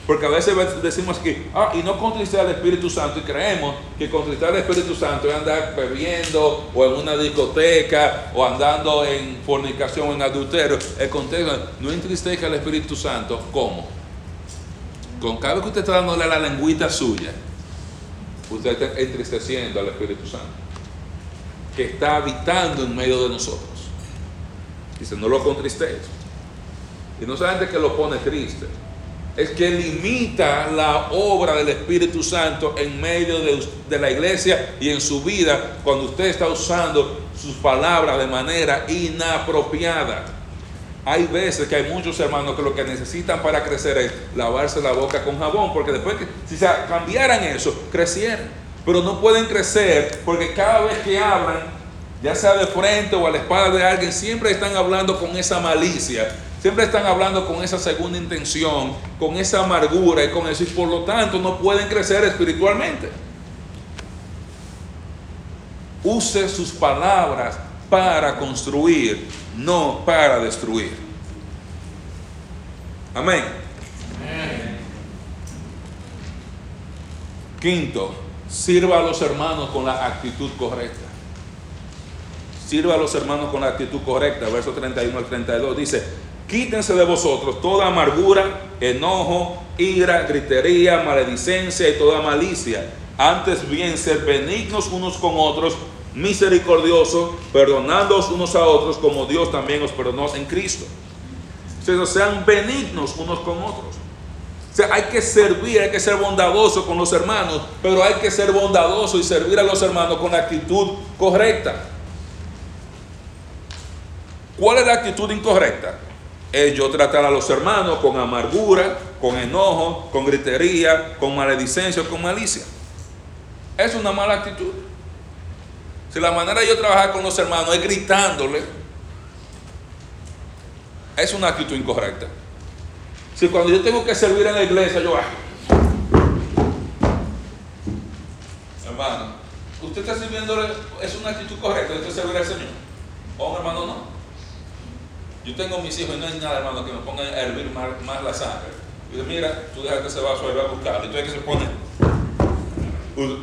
Porque a veces decimos que, ah, y no contristar al Espíritu Santo, y creemos que contristar al Espíritu Santo es andar bebiendo, o en una discoteca, o andando en fornicación, en adulterio. El contexto, no entristezca al Espíritu Santo, ¿cómo? Con cada vez que usted está dándole la lengüita suya, usted está entristeciendo al Espíritu Santo, que está habitando en medio de nosotros. Dice, no lo contristeis. Y no solamente que lo pone triste, es que limita la obra del Espíritu Santo en medio de, la iglesia y en su vida cuando usted está usando sus palabras de manera inapropiada. Hay veces que hay muchos hermanos que lo que necesitan para crecer es lavarse la boca con jabón, porque después que si se cambiaran eso, crecieran. Pero no pueden crecer porque cada vez que hablan, ya sea de frente o a la espalda de alguien, siempre están hablando con esa malicia Siempre están hablando con esa segunda intención, con esa amargura y con eso, y por lo tanto no pueden crecer espiritualmente. Use sus palabras para construir, no para destruir. Amén. Quinto, sirva a los hermanos con la actitud correcta. Sirva a los hermanos con la actitud correcta. Verso 31 al 32 dice, Quítense de vosotros toda amargura, enojo, ira, gritería, maledicencia y toda malicia. Antes bien, ser benignos unos con otros, misericordiosos, perdonándoos unos a otros como Dios también os perdonó en Cristo. Sean benignos unos con otros. O sea, hay que servir, hay que ser bondadoso con los hermanos, pero hay que ser bondadoso y servir a los hermanos con la actitud correcta. ¿Cuál es la actitud incorrecta? Es yo tratar a los hermanos con amargura, con enojo, con gritería, con maledicencia, con malicia. Es una mala actitud. Si la manera de yo trabajar con los hermanos es gritándole, es una actitud incorrecta. Si cuando yo tengo que servir en la iglesia, yo hago. Hermano, usted está sirviéndole, es una actitud correcta, usted servir al Señor. O un hermano no. Yo tengo mis hijos y no hay nada, hermano, que me pongan a hervir más, la sangre. Y dice, mira, tú que ese vaso ahí, va a buscarlo. Tú que se pone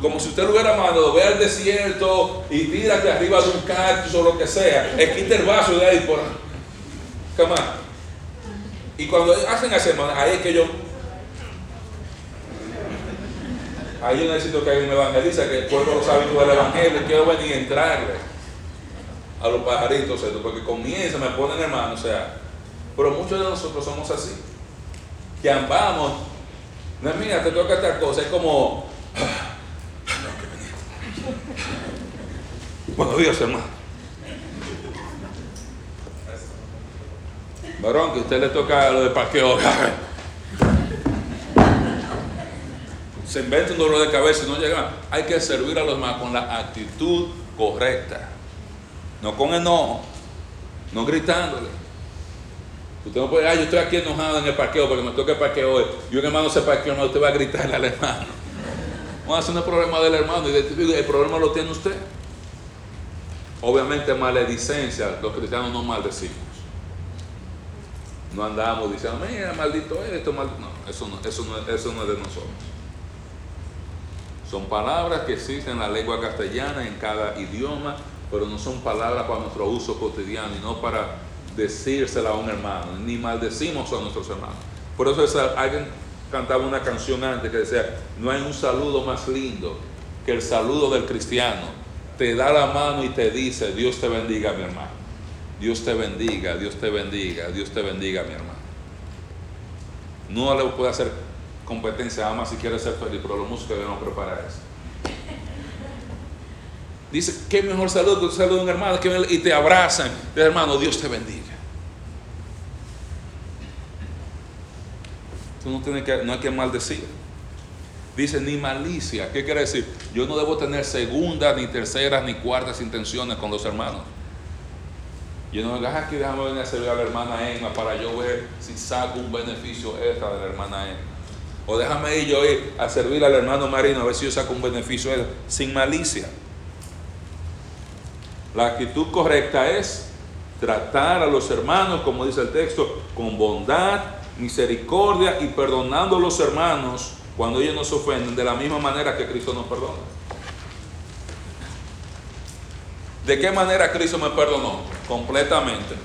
como si usted lo hubiera mandado, ve al desierto y tírate arriba de un cactus o lo que sea, es quita el vaso de ahí por más? Y cuando hacen así, hermano, ahí es que yo ahí yo necesito que alguien me evangelice, que el pueblo los hábitos del evangelio, quiero venir y entrarle a los pajaritos, porque comienza, me ponen hermano, o sea, pero muchos de nosotros somos así, que ambamos, no es mira, te toca esta cosa, es como, Buenos días, hermano. Varón, que a usted le toca lo de parqueo. Se inventa un dolor de cabeza y no llega. Hay que servir a los demás con la actitud correcta no con enojo, no gritándole. Usted no puede, ah, yo estoy aquí enojado en el parqueo porque me toca el parqueo hoy. Y un hermano se parqueó, usted va a gritarle al hermano. No, ese no es problema del hermano, y el problema lo tiene usted. Obviamente maledicencia, los cristianos no maldecimos. No andamos diciendo, mira, maldito esto, maldito. No, eso no, eso, no, eso no es de nosotros. Son palabras que existen en la lengua castellana, en cada idioma, pero no son palabras para nuestro uso cotidiano y no para decírsela a un hermano, ni maldecimos a nuestros hermanos. Por eso alguien cantaba una canción antes que decía, no hay un saludo más lindo que el saludo del cristiano te da la mano y te dice, Dios te bendiga, mi hermano. Dios te bendiga, Dios te bendiga, Dios te bendiga, mi hermano. No le puede hacer competencia a si quiere ser feliz, pero los músicos debemos preparar eso. Dice, qué mejor saludo que un saludo de un hermano y te abrazan. Dice, hermano, Dios te bendiga. Tú no, tienes que, no hay que maldecir. Dice ni malicia. ¿Qué quiere decir? Yo no debo tener segundas, ni terceras, ni cuartas intenciones con los hermanos. Yo no diga, aquí déjame venir a servir a la hermana Emma para yo ver si saco un beneficio extra de la hermana Emma. O déjame ir yo ir a servir al hermano Marino a ver si yo saco un beneficio extra. Sin malicia. La actitud correcta es tratar a los hermanos, como dice el texto, con bondad, misericordia y perdonando a los hermanos cuando ellos nos ofenden de la misma manera que Cristo nos perdona. ¿De qué manera Cristo me perdonó? Completamente.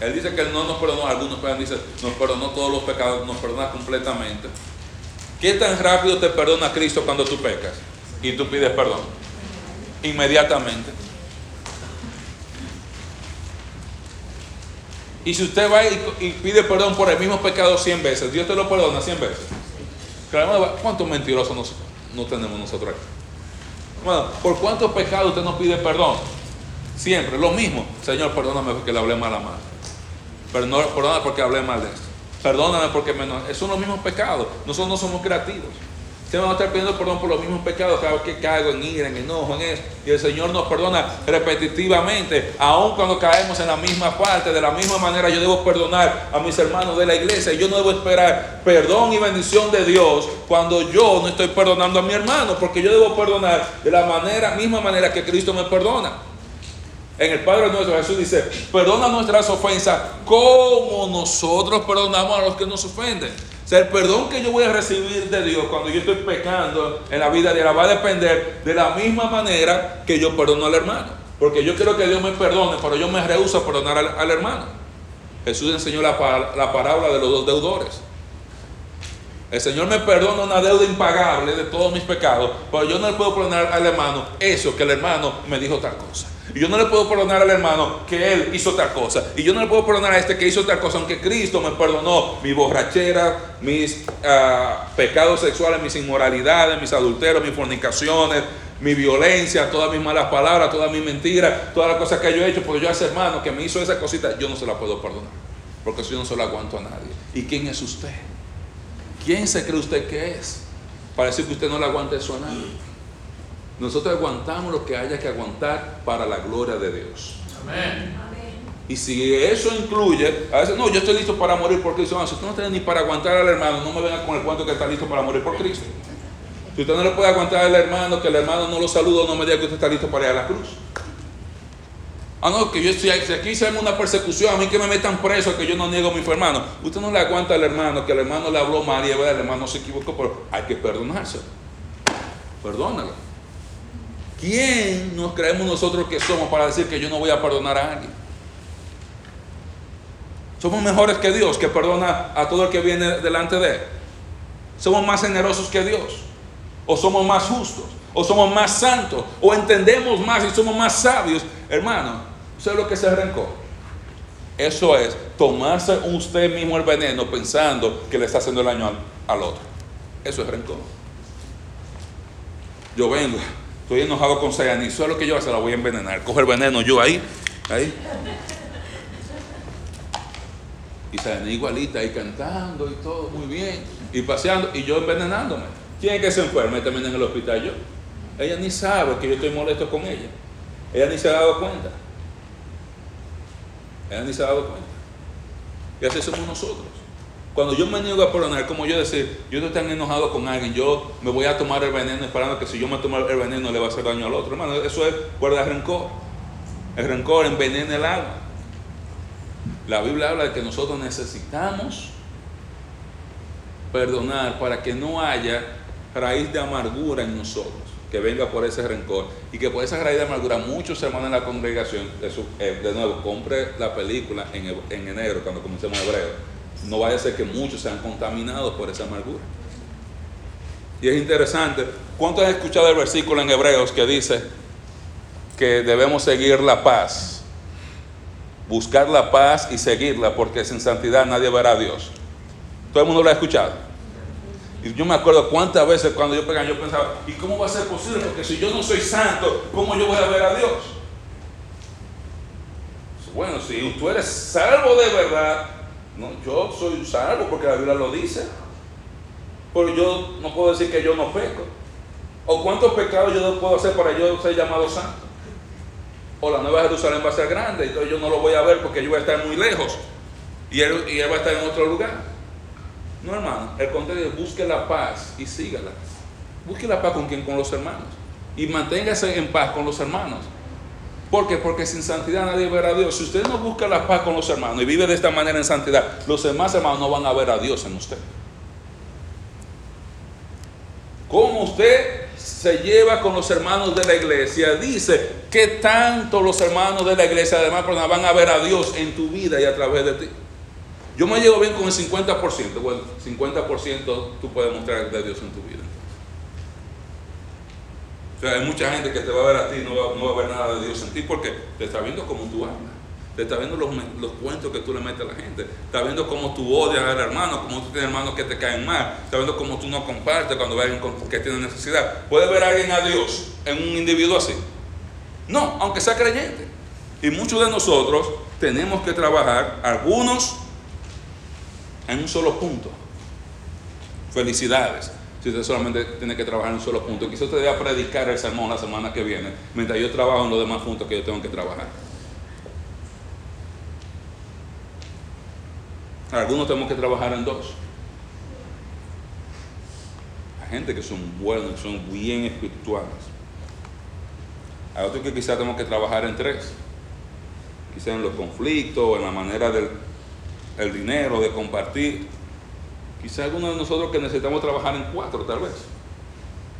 Él dice que Él no nos perdonó, algunos dicen, nos perdonó todos los pecados, nos perdona completamente. ¿Qué tan rápido te perdona Cristo cuando tú pecas? Y tú pides perdón. Inmediatamente. Y si usted va y, pide perdón por el mismo pecado 100 veces, Dios te lo perdona 100 veces. ¿Cuántos mentirosos no, tenemos nosotros aquí? ¿por cuántos pecados usted nos pide perdón? Siempre, lo mismo. Señor, perdóname porque le hablé mal a mal. Perdóname porque hablé mal de esto. Perdóname porque menos. Son los mismos pecados. Nosotros no somos creativos. Usted va a estar pidiendo perdón por los mismos pecados cada vez que caigo en ira, en enojo, en eso. Y el Señor nos perdona repetitivamente, aun cuando caemos en la misma parte. De la misma manera yo debo perdonar a mis hermanos de la iglesia. Yo no debo esperar perdón y bendición de Dios cuando yo no estoy perdonando a mi hermano, porque yo debo perdonar de la manera, misma manera que Cristo me perdona. En el Padre nuestro Jesús dice, perdona nuestras ofensas como nosotros perdonamos a los que nos ofenden. O sea, el perdón que yo voy a recibir de Dios cuando yo estoy pecando en la vida diaria va a depender de la misma manera que yo perdono al hermano. Porque yo quiero que Dios me perdone, pero yo me rehuso a perdonar al, hermano. Jesús enseñó la, la parábola de los dos deudores. El Señor me perdona una deuda impagable de todos mis pecados, pero yo no le puedo perdonar al hermano eso que el hermano me dijo tal cosa. Y yo no le puedo perdonar al hermano que él hizo tal cosa. Y yo no le puedo perdonar a este que hizo tal cosa, aunque Cristo me perdonó mi borrachera, mis ah, pecados sexuales, mis inmoralidades, mis adulteros, mis fornicaciones, mi violencia, todas mis malas palabras, todas mis mentiras, todas las cosas que yo he hecho, porque yo a ese hermano que me hizo esa cosita, yo no se la puedo perdonar. Porque si yo no se la aguanto a nadie. ¿Y quién es usted? ¿Quién se cree usted que es? Para decir que usted no le aguanta eso a nadie. Nosotros aguantamos lo que haya que aguantar para la gloria de Dios. Amén. Y si eso incluye, a veces, no, yo estoy listo para morir por Cristo. si usted no tiene ni para aguantar al hermano, no me venga con el cuento que está listo para morir por Cristo. Si usted no le puede aguantar al hermano, que el hermano no lo saluda, no me diga que usted está listo para ir a la cruz. Ah, no, que yo estoy aquí, si aquí se una persecución, a mí que me metan preso, que yo no niego a mi hermano. Usted no le aguanta al hermano, que el hermano le habló mal y el hermano se equivocó, pero hay que perdonarse. Perdónalo. ¿Quién nos creemos nosotros que somos para decir que yo no voy a perdonar a alguien? Somos mejores que Dios, que perdona a todo el que viene delante de Él. Somos más generosos que Dios. O somos más justos. O somos más santos. O entendemos más y somos más sabios. Hermano, ¿sabe lo que el rencor? Eso es tomarse usted mismo el veneno pensando que le está haciendo el daño al otro. Eso es rencor. Yo vengo Estoy enojado con Sayani. Eso es lo que yo se la voy a envenenar. Coge el veneno yo ahí. Ahí. Y Sayani igualita ahí cantando y todo muy bien. Y paseando. Y yo envenenándome. ¿Quién es que se enferma y también en el hospital? Yo. Ella ni sabe que yo estoy molesto con ella. Ella ni se ha dado cuenta. Él ni se ha dado cuenta. Y así somos nosotros. Cuando yo me niego a perdonar, como yo decir, yo estoy tan enojado con alguien, yo me voy a tomar el veneno esperando que si yo me tomo el veneno le va a hacer daño al otro. Hermano, eso es guardar rencor. El rencor envenena el alma. La Biblia habla de que nosotros necesitamos perdonar para que no haya raíz de amargura en nosotros, que venga por ese rencor y que por esa raíz de amargura muchos hermanos en la congregación, de, eh, de nuevo, compre la película en, en enero cuando comencemos hebreo, no vaya a ser que muchos sean contaminados por esa amargura. Y es interesante, ¿cuántos han escuchado el versículo en Hebreos que dice que debemos seguir la paz? Buscar la paz y seguirla, porque sin santidad nadie verá a Dios. Todo el mundo lo ha escuchado. Y yo me acuerdo cuántas veces cuando yo pegaba, yo pensaba, ¿y cómo va a ser posible? Porque si yo no soy santo, ¿cómo yo voy a ver a Dios? Bueno, si tú eres salvo de verdad, no, yo soy salvo porque la Biblia lo dice. Pero yo no puedo decir que yo no peco. ¿O cuántos pecados yo puedo hacer para yo ser llamado santo? O la nueva Jerusalén va a ser grande, entonces yo no lo voy a ver porque yo voy a estar muy lejos. Y él, y él va a estar en otro lugar. No, hermano, el contrario, busque la paz y sígala. Busque la paz con quien, con los hermanos. Y manténgase en paz con los hermanos. ¿Por qué? Porque sin santidad nadie verá a Dios. Si usted no busca la paz con los hermanos y vive de esta manera en santidad, los demás hermanos no van a ver a Dios en usted. ¿Cómo usted se lleva con los hermanos de la iglesia? Dice que tanto los hermanos de la iglesia además van a ver a Dios en tu vida y a través de ti. Yo me llevo bien con el 50%. Bueno, 50% tú puedes mostrar de Dios en tu vida. O sea, hay mucha gente que te va a ver a ti y no va, a ver nada de Dios en ti porque te está viendo como tú hablas. Te está viendo los, los, cuentos que tú le metes a la gente. Está viendo cómo tú odias al hermano, cómo tú tienes hermanos que te caen mal. Está viendo cómo tú no compartes cuando ve a alguien que tiene necesidad. ¿Puede ver a alguien a Dios en un individuo así? No, aunque sea creyente. Y muchos de nosotros tenemos que trabajar, algunos en un solo punto. Felicidades. Si usted solamente tiene que trabajar en un solo punto. Quizás usted deba predicar el sermón la semana que viene, mientras yo trabajo en los demás puntos que yo tengo que trabajar. Algunos tenemos que trabajar en dos. Hay gente que son buenos, son bien espirituales. Hay otros que quizás tenemos que trabajar en tres. Quizás en los conflictos, en la manera del el dinero, de compartir. Quizá algunos de nosotros que necesitamos trabajar en cuatro, tal vez,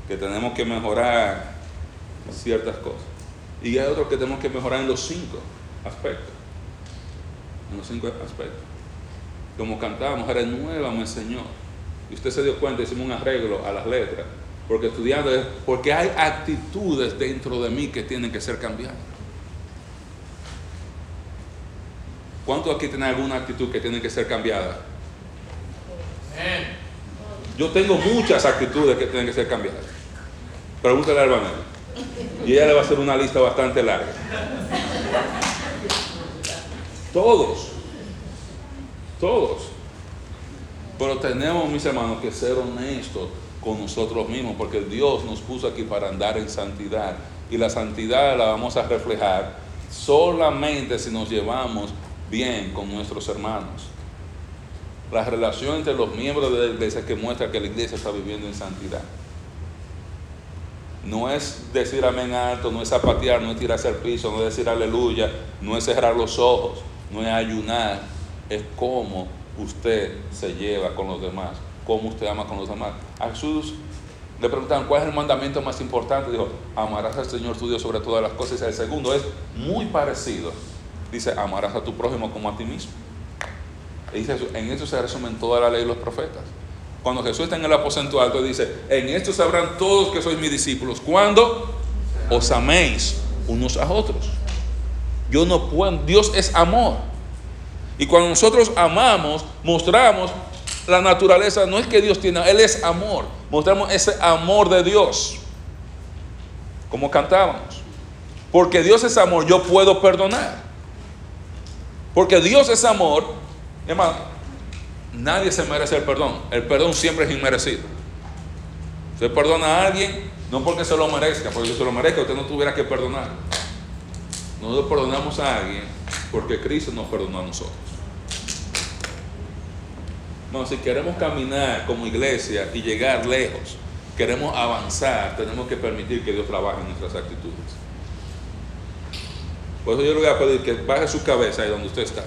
que tenemos que mejorar ciertas cosas. Y hay otros que tenemos que mejorar en los cinco aspectos. En los cinco aspectos. Como cantábamos, mi Señor. Y usted se dio cuenta, hicimos un arreglo a las letras. Porque estudiando, porque hay actitudes dentro de mí que tienen que ser cambiadas. ¿Cuántos aquí tienen alguna actitud que tiene que ser cambiada? Yo tengo muchas actitudes que tienen que ser cambiadas. Pregúntale a hermana. Y ella le va a hacer una lista bastante larga. Todos. Todos. Pero tenemos, mis hermanos, que ser honestos con nosotros mismos, porque Dios nos puso aquí para andar en santidad. Y la santidad la vamos a reflejar solamente si nos llevamos bien con nuestros hermanos. La relación entre los miembros de la iglesia que muestra que la iglesia está viviendo en santidad. No es decir amén alto, no es zapatear, no es tirarse al piso, no es decir aleluya, no es cerrar los ojos, no es ayunar, es cómo usted se lleva con los demás, cómo usted ama con los demás. A Jesús le preguntaban cuál es el mandamiento más importante. Dijo, amarás al Señor tu Dios sobre todas las cosas. Y el segundo es muy parecido dice, amarás a tu prójimo como a ti mismo. Dice, en esto se resumen toda la ley y los profetas. Cuando Jesús está en el aposento alto, dice, en esto sabrán todos que sois mis discípulos. Cuando os améis unos a otros. Yo no puedo, Dios es amor. Y cuando nosotros amamos, mostramos la naturaleza, no es que Dios tiene, Él es amor. Mostramos ese amor de Dios. Como cantábamos. Porque Dios es amor, yo puedo perdonar. Porque Dios es amor. Hermano, nadie se merece el perdón. El perdón siempre es inmerecido. Usted perdona a alguien no porque se lo merezca, porque se lo merezca usted no tuviera que perdonar. Nosotros perdonamos a alguien porque Cristo nos perdonó a nosotros. No, si queremos caminar como iglesia y llegar lejos, queremos avanzar, tenemos que permitir que Dios trabaje en nuestras actitudes. Por eso yo le voy a pedir que baje su cabeza ahí donde usted está.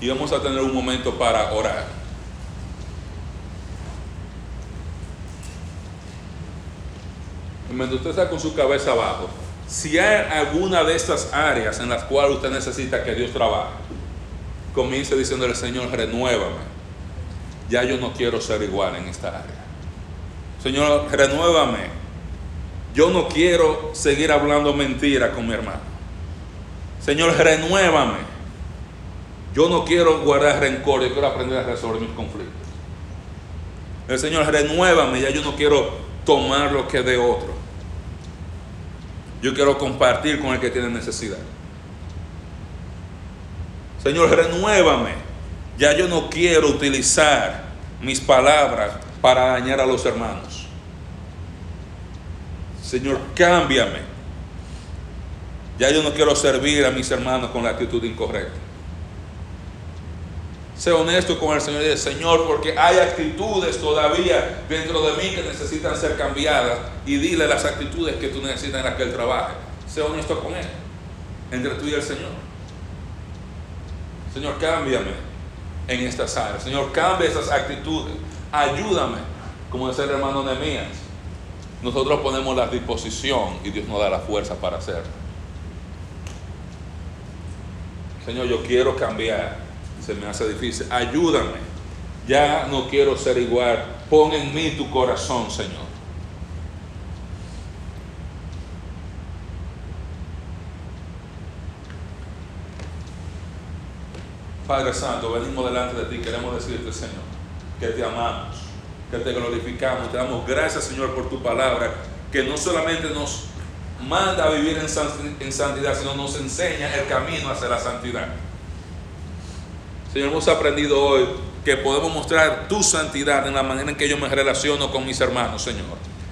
Y vamos a tener un momento para orar. Mientras usted está con su cabeza abajo, si hay alguna de estas áreas en las cuales usted necesita que Dios trabaje, comience diciéndole, Señor, renuévame. Ya yo no quiero ser igual en esta área. Señor, renuévame. Yo no quiero seguir hablando mentira con mi hermano. Señor, renuévame. Yo no quiero guardar rencor, yo quiero aprender a resolver mis conflictos. El Señor, renuévame, ya yo no quiero tomar lo que de otro. Yo quiero compartir con el que tiene necesidad. Señor, renuévame. Ya yo no quiero utilizar mis palabras para dañar a los hermanos. Señor, cámbiame. Ya yo no quiero servir a mis hermanos con la actitud incorrecta. Sé honesto con el Señor y dice, Señor, porque hay actitudes todavía dentro de mí que necesitan ser cambiadas y dile las actitudes que tú necesitas en las que Él trabaje. Sé honesto con Él, entre tú y el Señor. Señor, cámbiame en estas áreas. Señor, cambia esas actitudes. Ayúdame, como decía el hermano Nehemías. Nosotros ponemos la disposición y Dios nos da la fuerza para hacerlo. Señor, yo quiero cambiar se me hace difícil. Ayúdame. Ya no quiero ser igual. Pon en mí tu corazón, Señor. Padre Santo, venimos delante de ti, queremos decirte, Señor, que te amamos, que te glorificamos, te damos gracias, Señor, por tu palabra, que no solamente nos manda a vivir en santidad, sino nos enseña el camino hacia la santidad. Señor, hemos aprendido hoy que podemos mostrar tu santidad en la manera en que yo me relaciono con mis hermanos, Señor.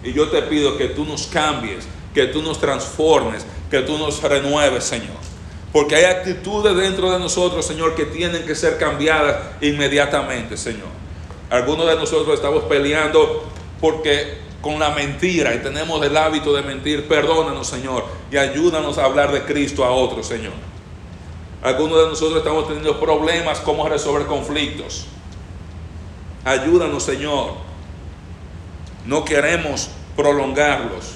Y yo te pido que tú nos cambies, que tú nos transformes, que tú nos renueves, Señor. Porque hay actitudes dentro de nosotros, Señor, que tienen que ser cambiadas inmediatamente, Señor. Algunos de nosotros estamos peleando porque con la mentira y tenemos el hábito de mentir. Perdónanos, Señor, y ayúdanos a hablar de Cristo a otros, Señor. Algunos de nosotros estamos teniendo problemas, cómo resolver conflictos. Ayúdanos, Señor. No queremos prolongarlos.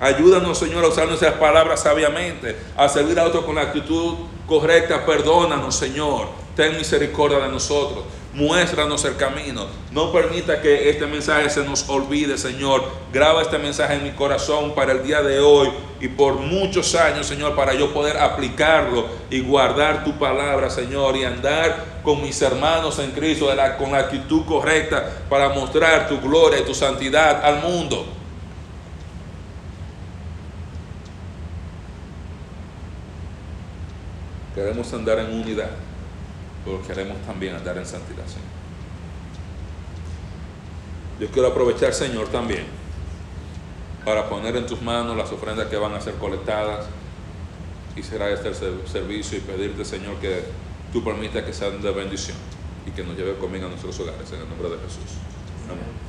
Ayúdanos, Señor, a usar nuestras palabras sabiamente, a servir a otros con la actitud correcta. Perdónanos, Señor. Ten misericordia de nosotros muéstranos el camino. No permita que este mensaje se nos olvide, Señor. Graba este mensaje en mi corazón para el día de hoy y por muchos años, Señor, para yo poder aplicarlo y guardar tu palabra, Señor, y andar con mis hermanos en Cristo con la actitud correcta para mostrar tu gloria y tu santidad al mundo. Queremos andar en unidad queremos también andar en santidad, Señor. Yo quiero aprovechar, Señor, también para poner en tus manos las ofrendas que van a ser colectadas y será este el servicio y pedirte, Señor, que tú permitas que sean de bendición y que nos lleve conmigo a nuestros hogares en el nombre de Jesús. Amén.